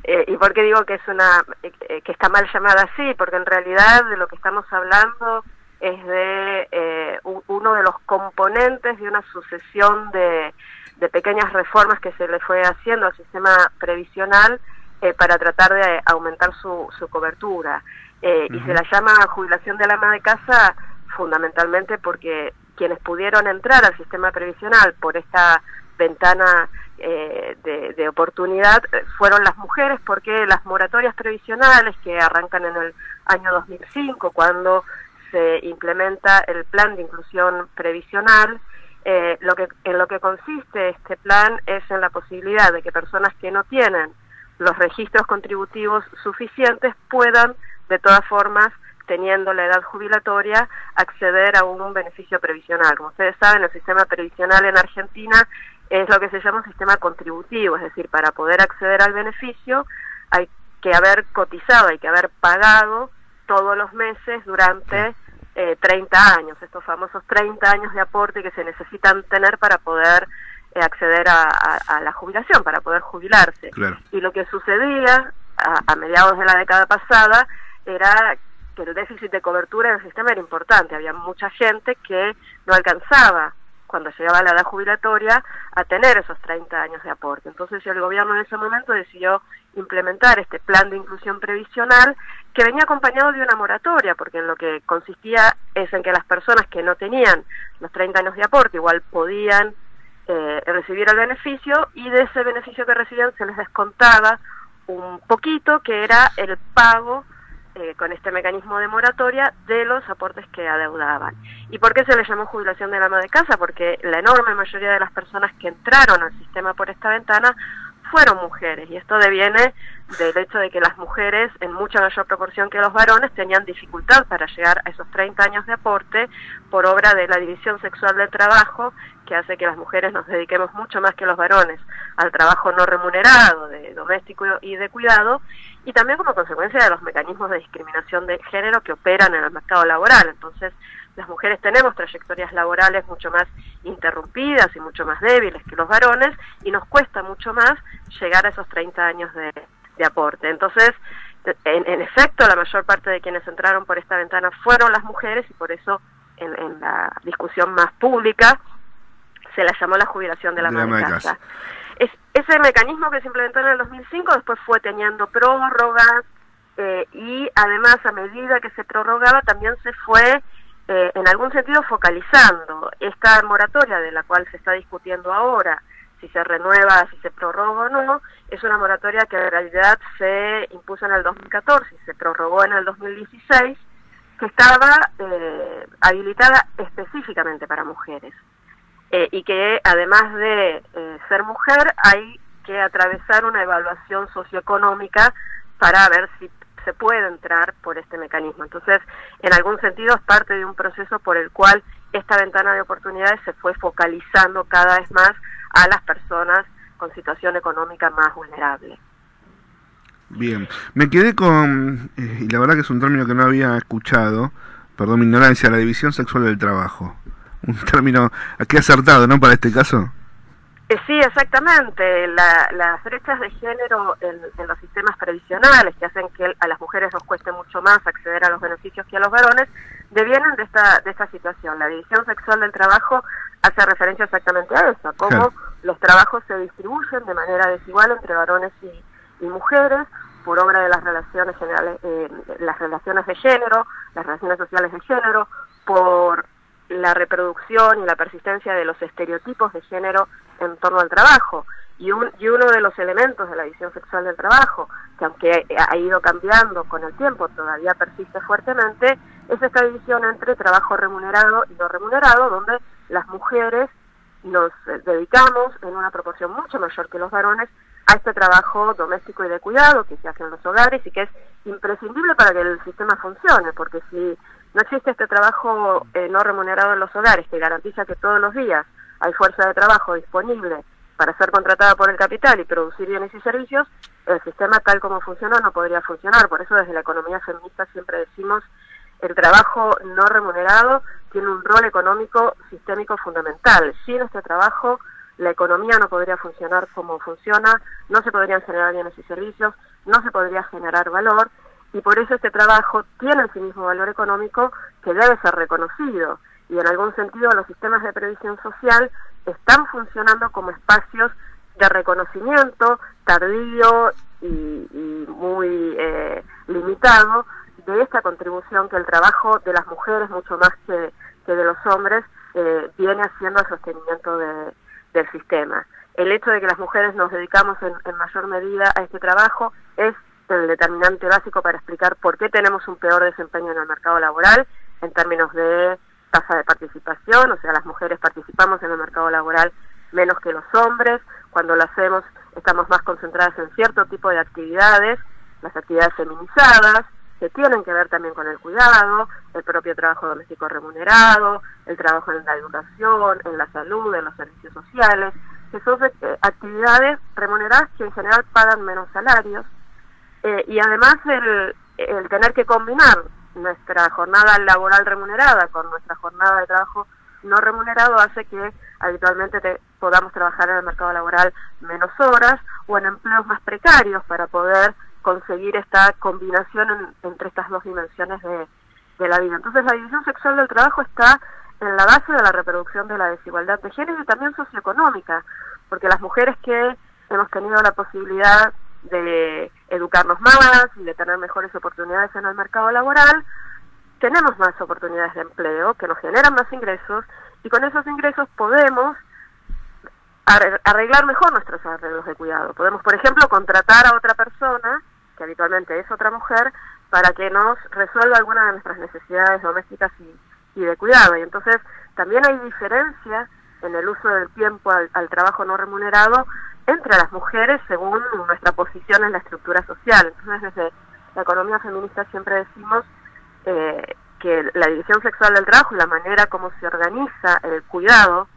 Eh, ¿Y por qué digo que es una eh, que está mal llamada así? Porque en realidad de lo que estamos hablando es de eh, uno de los componentes de una sucesión de, de pequeñas reformas que se le fue haciendo al sistema previsional eh, para tratar de aumentar su, su cobertura. Eh, Y se la llama jubilación del ama de casa fundamentalmente porque quienes pudieron entrar al sistema previsional por esta ventana eh, de, de oportunidad eh, fueron las mujeres porque las moratorias previsionales que arrancan en el año 2005 cuando se implementa el plan de inclusión previsional eh, lo que, en lo que consiste este plan es en la posibilidad de que personas que no tienen los registros contributivos suficientes puedan, de todas formas, teniendo la edad jubilatoria, acceder a un beneficio previsional. Como ustedes saben, el sistema previsional en Argentina es lo que se llama un sistema contributivo, es decir, para poder acceder al beneficio hay que haber cotizado, hay que haber pagado todos los meses durante eh, 30 años, estos famosos 30 años de aporte que se necesitan tener para poder acceder a, a- a la jubilación, para poder jubilarse. Claro. Y lo que sucedía a, a mediados de la década pasada era que el déficit de cobertura en el sistema era importante. Había mucha gente que no alcanzaba cuando llegaba a la edad jubilatoria a tener esos 30 años de aporte. Entonces el gobierno en ese momento decidió implementar este plan de inclusión previsional que venía acompañado de una moratoria, porque en lo que consistía es en que las personas que no tenían los 30 años de aporte igual podían eh, recibir el beneficio y de ese beneficio que recibían se les descontaba un poquito que era el pago eh, con este mecanismo de moratoria de los aportes que adeudaban. ¿Y por qué se le llamó jubilación del ama de casa? Porque la enorme mayoría de las personas que entraron al sistema por esta ventana fueron mujeres y esto deviene del hecho de que las mujeres en mucha mayor proporción que los varones tenían dificultad para llegar a esos 30 años de aporte por obra de la división sexual del trabajo que hace que las mujeres nos dediquemos mucho más que los varones al trabajo no remunerado, de doméstico y de cuidado, y también como consecuencia de los mecanismos de discriminación de género que operan en el mercado laboral. Entonces, las mujeres tenemos trayectorias laborales mucho más interrumpidas y mucho más débiles que los varones y nos cuesta mucho más llegar a esos 30 años de, aporte. Entonces, en, efecto, la mayor parte de quienes entraron por esta ventana fueron las mujeres y por eso en la discusión más pública se la llamó la jubilación de la De la casa. Es, ese mecanismo que se implementó en el 2005 después fue teniendo prórrogas eh, y además a medida que se prorrogaba también se fue eh, en algún sentido focalizando esta moratoria de la cual se está discutiendo ahora si se renueva, si se prorroga o no, es una moratoria que en realidad se impuso en el 2014 y se prorrogó en el 2016, que estaba eh, habilitada específicamente para mujeres eh, y que además de eh, ser mujer hay que atravesar una evaluación socioeconómica para ver si se puede entrar por este mecanismo. Entonces, en algún sentido es parte de un proceso por el cual esta ventana de oportunidades se fue focalizando cada vez más a las personas con situación económica más vulnerable. Bien, me quedé con, eh, y la verdad que es un término que no había escuchado, perdón mi ignorancia, la división sexual del trabajo. Un término aquí acertado, ¿no? Para este caso. Eh, sí, exactamente. La- las brechas de género en, en los sistemas previsionales que hacen que a las mujeres nos cueste mucho más acceder a los beneficios que a los varones, devienen de esta, de esta situación. La división sexual del trabajo hace referencia exactamente a eso, cómo Claro. los trabajos se distribuyen de manera desigual entre varones y, y mujeres por obra de las relaciones generales, eh, las relaciones de género, las relaciones sociales de género, por la reproducción y la persistencia de los estereotipos de género en torno al trabajo. Y, un- y uno de los elementos de la visión sexual del trabajo, que aunque ha ido cambiando con el tiempo, todavía persiste fuertemente, es esta división entre trabajo remunerado y no remunerado, donde las mujeres nos dedicamos en una proporción mucho mayor que los varones a este trabajo doméstico y de cuidado que se hace en los hogares y que es imprescindible para que el sistema funcione, porque si no existe este trabajo eh, no remunerado en los hogares que garantiza que todos los días hay fuerza de trabajo disponible para ser contratada por el capital y producir bienes y servicios, el sistema tal como funciona no podría funcionar. Por eso desde la economía feminista siempre decimos el trabajo no remunerado tiene un rol económico sistémico fundamental. Sin este trabajo, la economía no podría funcionar como funciona, no se podrían generar bienes y servicios, no se podría generar valor, y por eso este trabajo tiene en sí mismo valor económico que debe ser reconocido. Y en algún sentido los sistemas de previsión social están funcionando como espacios de reconocimiento tardío y, y muy eh, limitado de esta contribución que el trabajo de las mujeres, mucho más que, que de los hombres, eh, viene haciendo al sostenimiento de, del sistema. El hecho de que las mujeres nos dedicamos en, en mayor medida a este trabajo es el determinante básico para explicar por qué tenemos un peor desempeño en el mercado laboral en términos de tasa de participación, o sea, las mujeres participamos en el mercado laboral menos que los hombres, cuando lo hacemos estamos más concentradas en cierto tipo de actividades, las actividades feminizadas, que tienen que ver también con el cuidado, el propio trabajo doméstico remunerado, el trabajo en la educación, en la salud, en los servicios sociales, que son eh, actividades remuneradas que en general pagan menos salarios, eh, y además el, tener que combinar nuestra jornada laboral remunerada con nuestra jornada de trabajo no remunerado hace que habitualmente te, podamos trabajar en el mercado laboral menos horas o en empleos más precarios para poder conseguir esta combinación entre estas dos dimensiones de, de la vida. Entonces la división sexual del trabajo está en la base de la reproducción de la desigualdad de género y también socioeconómica, porque las mujeres que hemos tenido la posibilidad de educarnos más y de tener mejores oportunidades en el mercado laboral, tenemos más oportunidades de empleo que nos generan más ingresos y con esos ingresos podemos arreglar mejor nuestros arreglos de cuidado. Podemos, por ejemplo, contratar a otra persona, que habitualmente es otra mujer, para que nos resuelva alguna de nuestras necesidades domésticas y, de cuidado. Y entonces también hay diferencia en el uso del tiempo al trabajo no remunerado entre las mujeres según nuestra posición en la estructura social. Entonces, desde la economía feminista siempre decimos eh, que la división sexual del trabajo la manera como se organiza el cuidado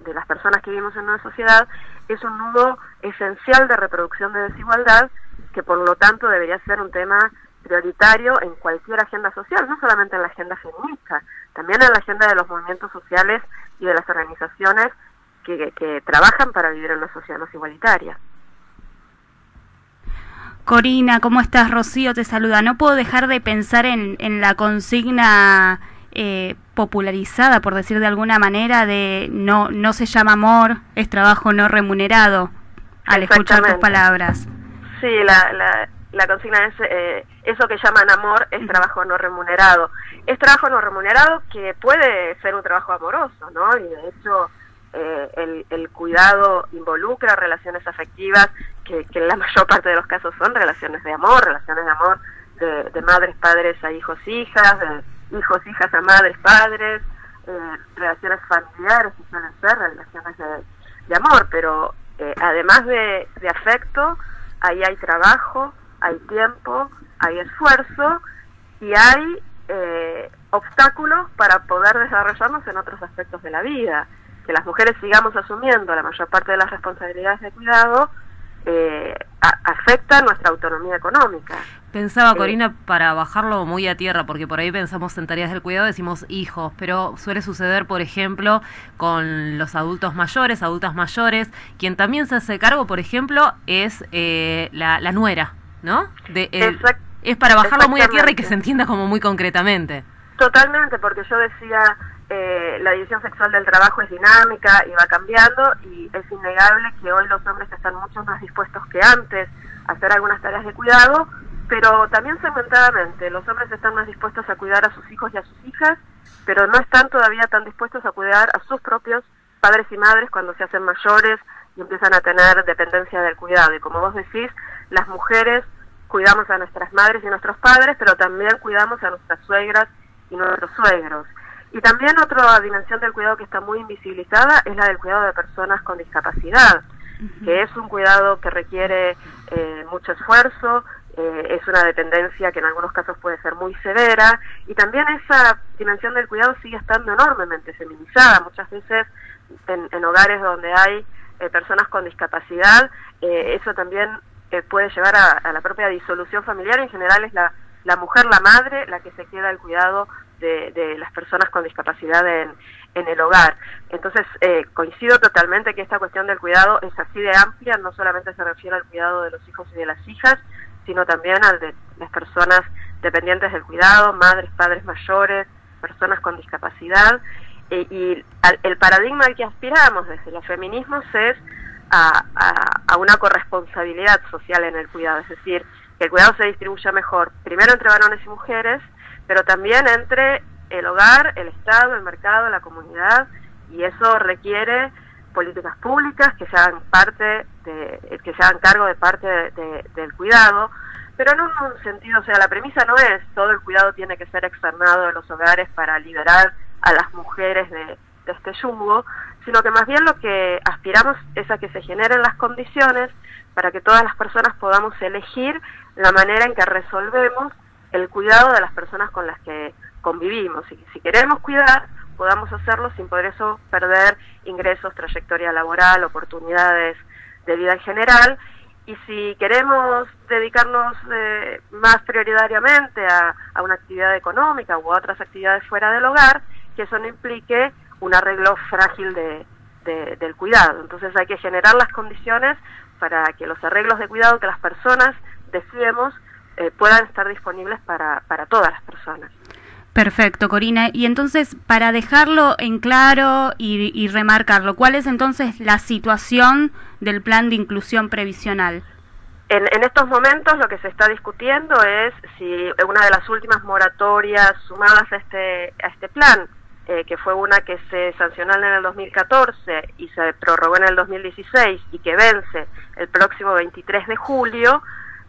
de las personas que vivimos en una sociedad es un nudo esencial de reproducción de desigualdad que por lo tanto debería ser un tema prioritario en cualquier agenda social, no solamente en la agenda feminista, también en la agenda de los movimientos sociales y de las organizaciones que, que trabajan para vivir en una sociedad más igualitaria. Corina, ¿cómo estás? Rocío te saluda. No puedo dejar de pensar en, en la consigna eh, popularizada, por decir de alguna manera, de no, no se llama amor, es trabajo no remunerado, al escuchar tus palabras. Sí, la, la, la consigna es eh, eso que llaman amor es trabajo no remunerado. Es trabajo no remunerado que puede ser un trabajo amoroso, ¿no? Y de hecho eh, el, el, cuidado involucra relaciones afectivas que, en la mayor parte de los casos son relaciones de amor, relaciones de amor de, de madres, padres a hijos, hijas, de hijos, hijas a madres, padres, eh, relaciones familiares que suelen ser relaciones de, de amor, pero eh, además de, de afecto, ahí hay trabajo, hay tiempo, hay esfuerzo y hay eh, obstáculos para poder desarrollarnos en otros aspectos de la vida que las mujeres sigamos asumiendo la mayor parte de las responsabilidades de cuidado eh, a, afecta nuestra autonomía económica. Pensaba, eh, Corina, para bajarlo muy a tierra, porque por ahí pensamos en tareas del cuidado, decimos hijos, pero suele suceder, por ejemplo, con los adultos mayores, adultas mayores, quien también se hace cargo, por ejemplo, es eh, la, la, nuera, ¿no? De, el, es para bajarlo muy a tierra y que se entienda como muy concretamente. Totalmente, porque yo decía eh, la división sexual del trabajo es dinámica y va cambiando y es innegable que hoy los hombres están mucho más dispuestos que antes a hacer algunas tareas de cuidado, pero también segmentadamente, los hombres están más dispuestos a cuidar a sus hijos y a sus hijas, pero no están todavía tan dispuestos a cuidar a sus propios padres y madres cuando se hacen mayores y empiezan a tener dependencia del cuidado. Y como vos decís, las mujeres cuidamos a nuestras madres y nuestros padres, pero también cuidamos a nuestras suegras y nuestros suegros. Y también otra dimensión del cuidado que está muy invisibilizada es la del cuidado de personas con discapacidad, uh -huh. que es un cuidado que requiere eh, mucho esfuerzo, eh, es una dependencia que en algunos casos puede ser muy severa, y también esa dimensión del cuidado sigue estando enormemente feminizada. Muchas veces en, en hogares donde hay eh, personas con discapacidad, eh, eso también eh, puede llevar a, a la propia disolución familiar. En general es la, la mujer, la madre, la que se queda al cuidado de, de, las personas con discapacidad en, el hogar. Entonces, eh, coincido totalmente que esta cuestión del cuidado es así de amplia, no solamente se refiere al cuidado de los hijos y de las hijas, sino también al de las personas dependientes del cuidado, madres, padres mayores, personas con discapacidad. Eh, y el paradigma al que aspiramos desde los feminismos es a, a, a una corresponsabilidad social en el cuidado, es decir, que el cuidado se distribuya mejor, primero entre varones y mujeres, pero también entre el hogar, el Estado, el mercado, la comunidad, y eso requiere políticas públicas que se hagan parte de, que se hagan cargo de parte de- de- del cuidado, pero en un sentido, o sea, la premisa no es todo el cuidado tiene que ser externado de los hogares para liberar a las mujeres de, de este yugo, sino que más bien lo que aspiramos es a que se generen las condiciones para que todas las personas podamos elegir la manera en que resolvemos el cuidado de las personas con las que convivimos. Y si queremos cuidar, podamos hacerlo sin por eso perder ingresos, trayectoria laboral, oportunidades de vida en general. Y si queremos dedicarnos eh, más prioritariamente a, a una actividad económica u a otras actividades fuera del hogar, que eso no implique un arreglo frágil de, de- del cuidado. Entonces hay que generar las condiciones para que los arreglos de cuidado que las personas decidemos eh, puedan estar disponibles para, para todas las personas. Perfecto, Corina. Y entonces, para dejarlo en claro y, y remarcarlo, ¿cuál es entonces la situación del plan de inclusión previsional? En, en estos momentos lo que se está discutiendo es si una de las últimas moratorias sumadas a este, a este plan, eh, que fue una que se sancionó en el 2014 y se prorrogó en el 2016 y que vence el próximo 23 de julio,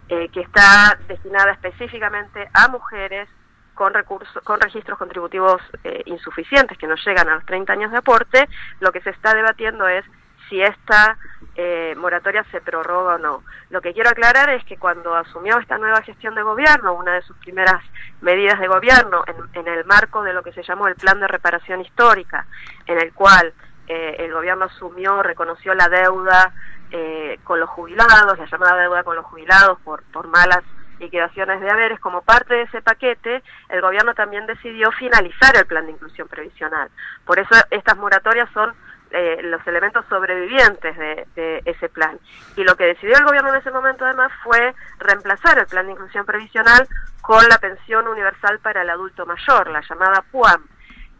eh, que está destinada específicamente a mujeres con recursos, con registros contributivos eh, insuficientes que no llegan a los 30 años de aporte, lo que se está debatiendo es si esta eh, moratoria se prorroga o no. Lo que quiero aclarar es que cuando asumió esta nueva gestión de gobierno, una de sus primeras medidas de gobierno, en, en el marco de lo que se llamó el Plan de Reparación Histórica, en el cual eh, el gobierno asumió, reconoció la deuda eh, con los jubilados, la llamada deuda con los jubilados por, por malas liquidaciones de haberes, como parte de ese paquete, el gobierno también decidió finalizar el plan de inclusión previsional. Por eso estas moratorias son eh, los elementos sobrevivientes de, de ese plan. Y lo que decidió el gobierno en ese momento además fue reemplazar el plan de inclusión previsional con la pensión universal para el adulto mayor, la llamada PUAM,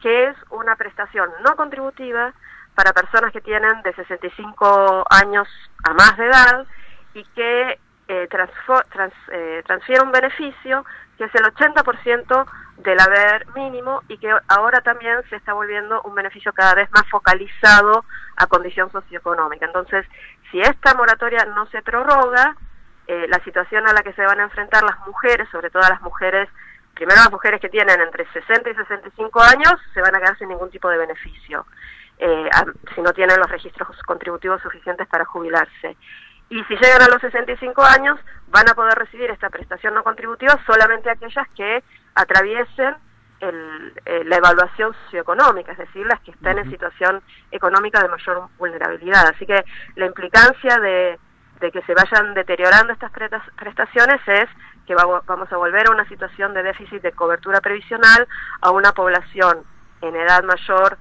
que es una prestación no contributiva para personas que tienen de 65 años a más de edad y que eh, trans- eh, transfiere un beneficio que es el 80% del haber mínimo y que ahora también se está volviendo un beneficio cada vez más focalizado a condición socioeconómica. Entonces, si esta moratoria no se prorroga, eh, la situación a la que se van a enfrentar las mujeres, sobre todo las mujeres, primero las mujeres que tienen entre 60 y 65 años, se van a quedar sin ningún tipo de beneficio, eh, a- si no tienen los registros contributivos suficientes para jubilarse. Y si llegan a los 65 años, van a poder recibir esta prestación no contributiva solamente aquellas que atraviesen el- eh, la evaluación socioeconómica, es decir, las que están en situación económica de mayor vulnerabilidad. Así que la implicancia de, de que se vayan deteriorando estas prestaciones es que va- vamos a volver a una situación de déficit de cobertura previsional a una población en edad mayor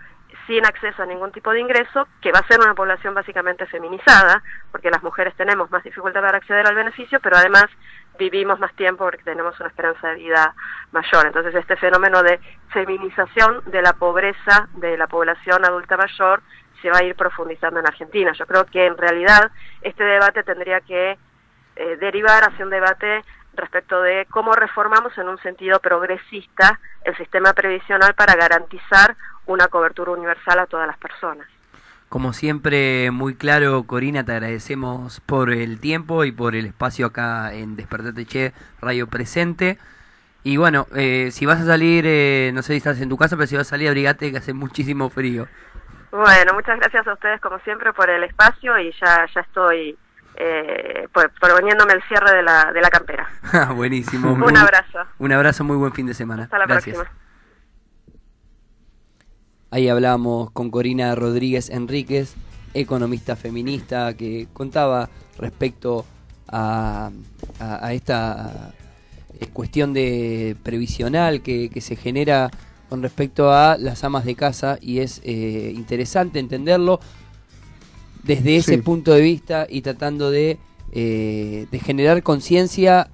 sin acceso a ningún tipo de ingreso, que va a ser una población básicamente feminizada, porque las mujeres tenemos más dificultad para acceder al beneficio, pero además vivimos más tiempo porque tenemos una esperanza de vida mayor. Entonces este fenómeno de feminización de la pobreza de la población adulta mayor se va a ir profundizando en Argentina. Yo creo que en realidad este debate tendría que eh, derivar hacia un debate respecto de cómo reformamos en un sentido progresista el sistema previsional para garantizar una cobertura universal a todas las personas. Como siempre, muy claro, Corina, te agradecemos por el tiempo y por el espacio acá en Despertate Che, Radio Presente. Y bueno, eh, si vas a salir, eh, no sé si estás en tu casa, pero si vas a salir, abrigate que hace muchísimo frío. Bueno, muchas gracias a ustedes como siempre por el espacio y ya, ya estoy eh, proponiéndome el cierre de la, de la campera. Buenísimo. Un abrazo. Un abrazo, muy buen fin de semana. Hasta la Gracias. próxima. Ahí hablamos con Corina Rodríguez Enríquez, economista feminista, que contaba respecto a, a- a esta eh, cuestión de previsional que, que se genera con respecto a las amas de casa y es eh, interesante entenderlo desde ese Sí. punto de vista y tratando de, eh, de generar conciencia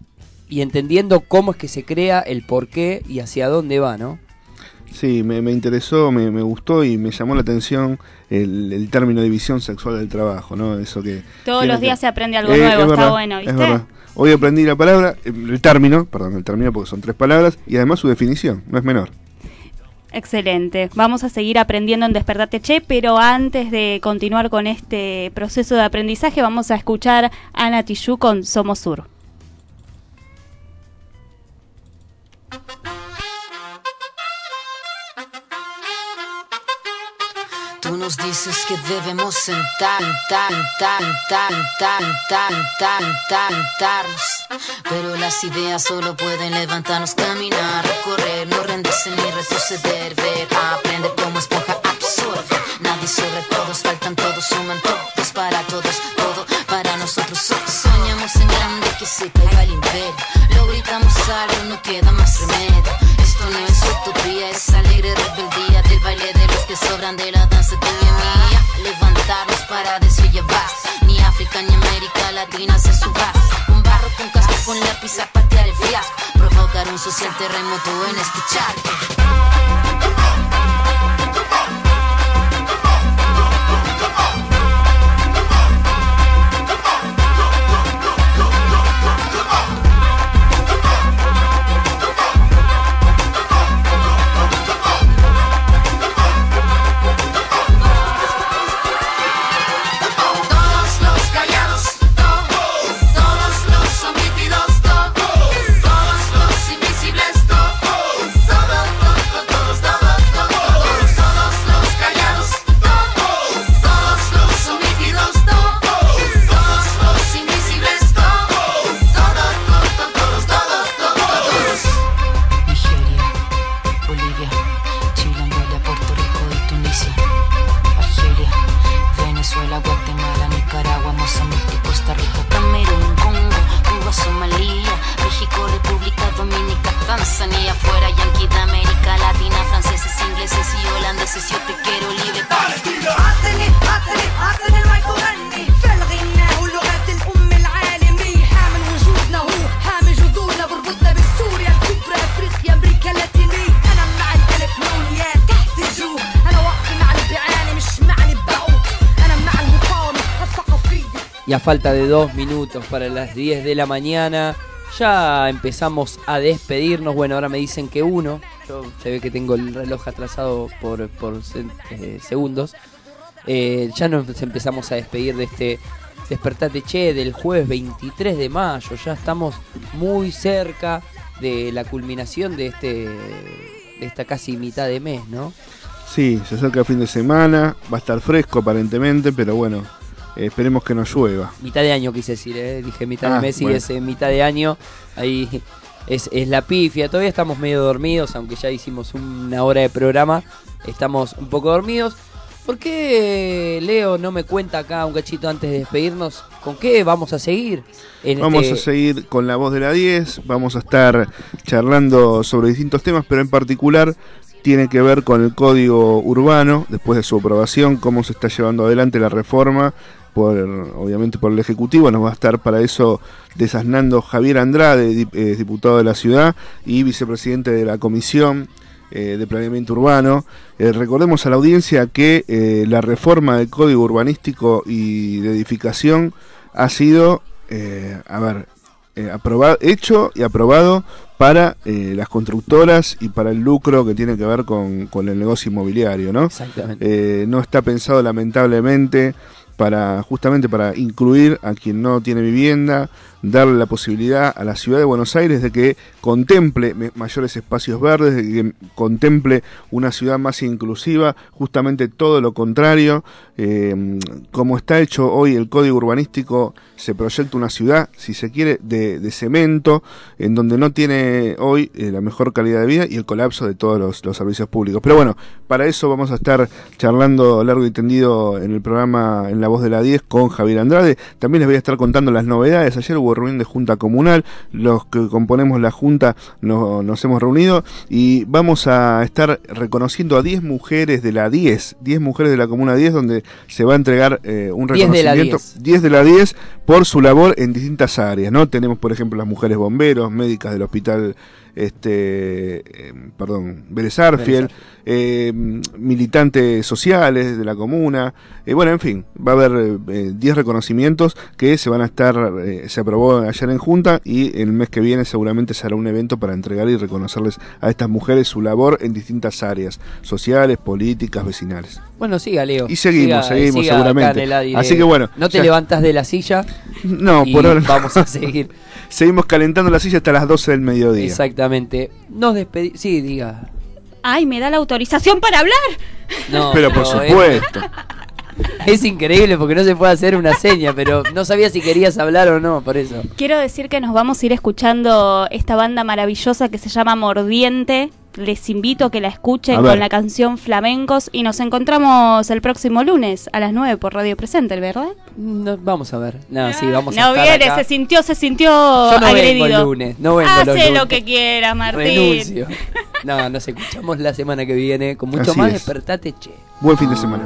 y entendiendo cómo es que se crea, el por qué y hacia dónde va, ¿no? Sí, me, me interesó, me, me gustó y me llamó la atención el, el término división sexual del trabajo, ¿no? Eso que Todos los que- días se aprende algo Eh, nuevo, es está verdad, bueno, es ¿viste? verdad. Hoy aprendí la palabra, el término, perdón, el término porque son tres palabras y además su definición, no es menor. Excelente. Vamos a seguir aprendiendo en Despertate Che, pero antes de continuar con este proceso de aprendizaje, vamos a escuchar a Ana Tijoux con Somos Sur. Tú nos dices que debemos sentar, sentar, sentar, sentar, sentar, sentarnos. Pero las ideas solo pueden levantarnos, caminar, correr, no rendirse ni retroceder, ver, aprender como esponja absorbe. Nadie sobre todos, faltan todos, suman todos para todos, todo para nosotros. So- Soñamos en grande que se caiga el imperio. Lo gritamos alto, no queda más remedio. Esto no es utopía, es alegre rebeldía del baile de los que sobran de la danza de mi mía. Levantarnos para llevar Ni África ni América Latina se suba. Un barro con casco con lápiz a patear el fiasco. Provocar un social terremoto en este charco. Y falta de dos minutos para las 10 de la mañana, ya empezamos a despedirnos. Bueno, ahora me dicen que uno. Yo se ve que tengo el reloj atrasado por, por eh, segundos. Eh, ya nos empezamos a despedir de este Despertate Che del jueves 23 de mayo. Ya estamos muy cerca de la culminación de este de esta casi mitad de mes, ¿no? Sí, se acerca el fin de semana, va a estar fresco aparentemente, pero bueno, esperemos que no llueva. Mitad de año quise decir, ¿eh? dije mitad Ah, de mes y bueno. es eh, mitad de año. Ahí es, es la pifia. Todavía estamos medio dormidos, aunque ya hicimos una hora de programa. Estamos un poco dormidos. ¿Por qué Leo no me cuenta acá un cachito antes de despedirnos? ¿Con qué vamos a seguir? En Vamos este- a seguir con la voz de la 10, vamos a estar charlando sobre distintos temas, pero en particular tiene que ver con el código urbano, después de su aprobación, cómo se está llevando adelante la reforma, por obviamente por el Ejecutivo, nos va a estar para eso desasnando Javier Andrade, eh, diputado de la ciudad y vicepresidente de la Comisión eh, de Planeamiento Urbano. Eh, recordemos a la audiencia que eh, la reforma del Código Urbanístico y de Edificación ha sido, eh, a ver, aprobado, hecho y aprobado para eh, las constructoras y para el lucro que tiene que ver con, con el negocio inmobiliario, ¿no? Exactamente. Eh, no está pensado lamentablemente para justamente para incluir a quien no tiene vivienda, darle la posibilidad a la ciudad de Buenos Aires de que contemple mayores espacios verdes, de que contemple una ciudad más inclusiva, justamente todo lo contrario. Eh, como está hecho hoy el código urbanístico, se proyecta una ciudad, si se quiere, de, de cemento, en donde no tiene hoy eh, la mejor calidad de vida y el colapso de todos los, los servicios públicos. Pero bueno, para eso vamos a estar charlando largo y tendido en el programa En la Voz de la 10 con Javier Andrade. También les voy a estar contando las novedades. Ayer hubo reunión de Junta Comunal, los que componemos la Junta no- nos hemos reunido y vamos a estar reconociendo a 10 mujeres de la 10, 10 mujeres de la Comuna 10, donde se va a entregar eh, un 10 de la reconocimiento. 10. 10 de la 10 por su labor en distintas áreas, ¿no? Tenemos, por ejemplo, las mujeres bomberos, médicas del Hospital este, eh, perdón, Vélez Arfiel, eh, militantes sociales de la comuna, eh, bueno, en fin, va a haber eh, 10 reconocimientos que se van a estar, eh, se aprobó ayer en Junta y el mes que viene seguramente se hará un evento para entregar y reconocerles a estas mujeres su labor en distintas áreas, sociales, políticas, vecinales. Bueno, siga, Leo. Y seguimos, Siga- seguimos, siga seguramente. Así que bueno, No te ya- levantas de la silla. No, y por ahora. Vamos a seguir. Seguimos calentando la silla hasta las 12 del mediodía. Exactamente. Nos despedimos. Sí, diga. Ay, me da la autorización para hablar. No, Pero por no, es- supuesto. Es increíble porque no se puede hacer una seña, pero no sabía si querías hablar o no, por eso. Quiero decir que nos vamos a ir escuchando esta banda maravillosa que se llama Mordiente. Les invito a que la escuchen A con la canción Flamencos y nos encontramos el próximo lunes a las 9 por Radio Presente, ¿verdad? No, vamos a ver. No, sí, vamos a No estar viene, acá. se sintió, se sintió Yo no agredido. vengo el lunes, no vengo los Hace lunes. lo que quieras, Martín. Renuncio. No, nos escuchamos la semana que viene con mucho Así más es. Despertate Che. Buen fin de semana.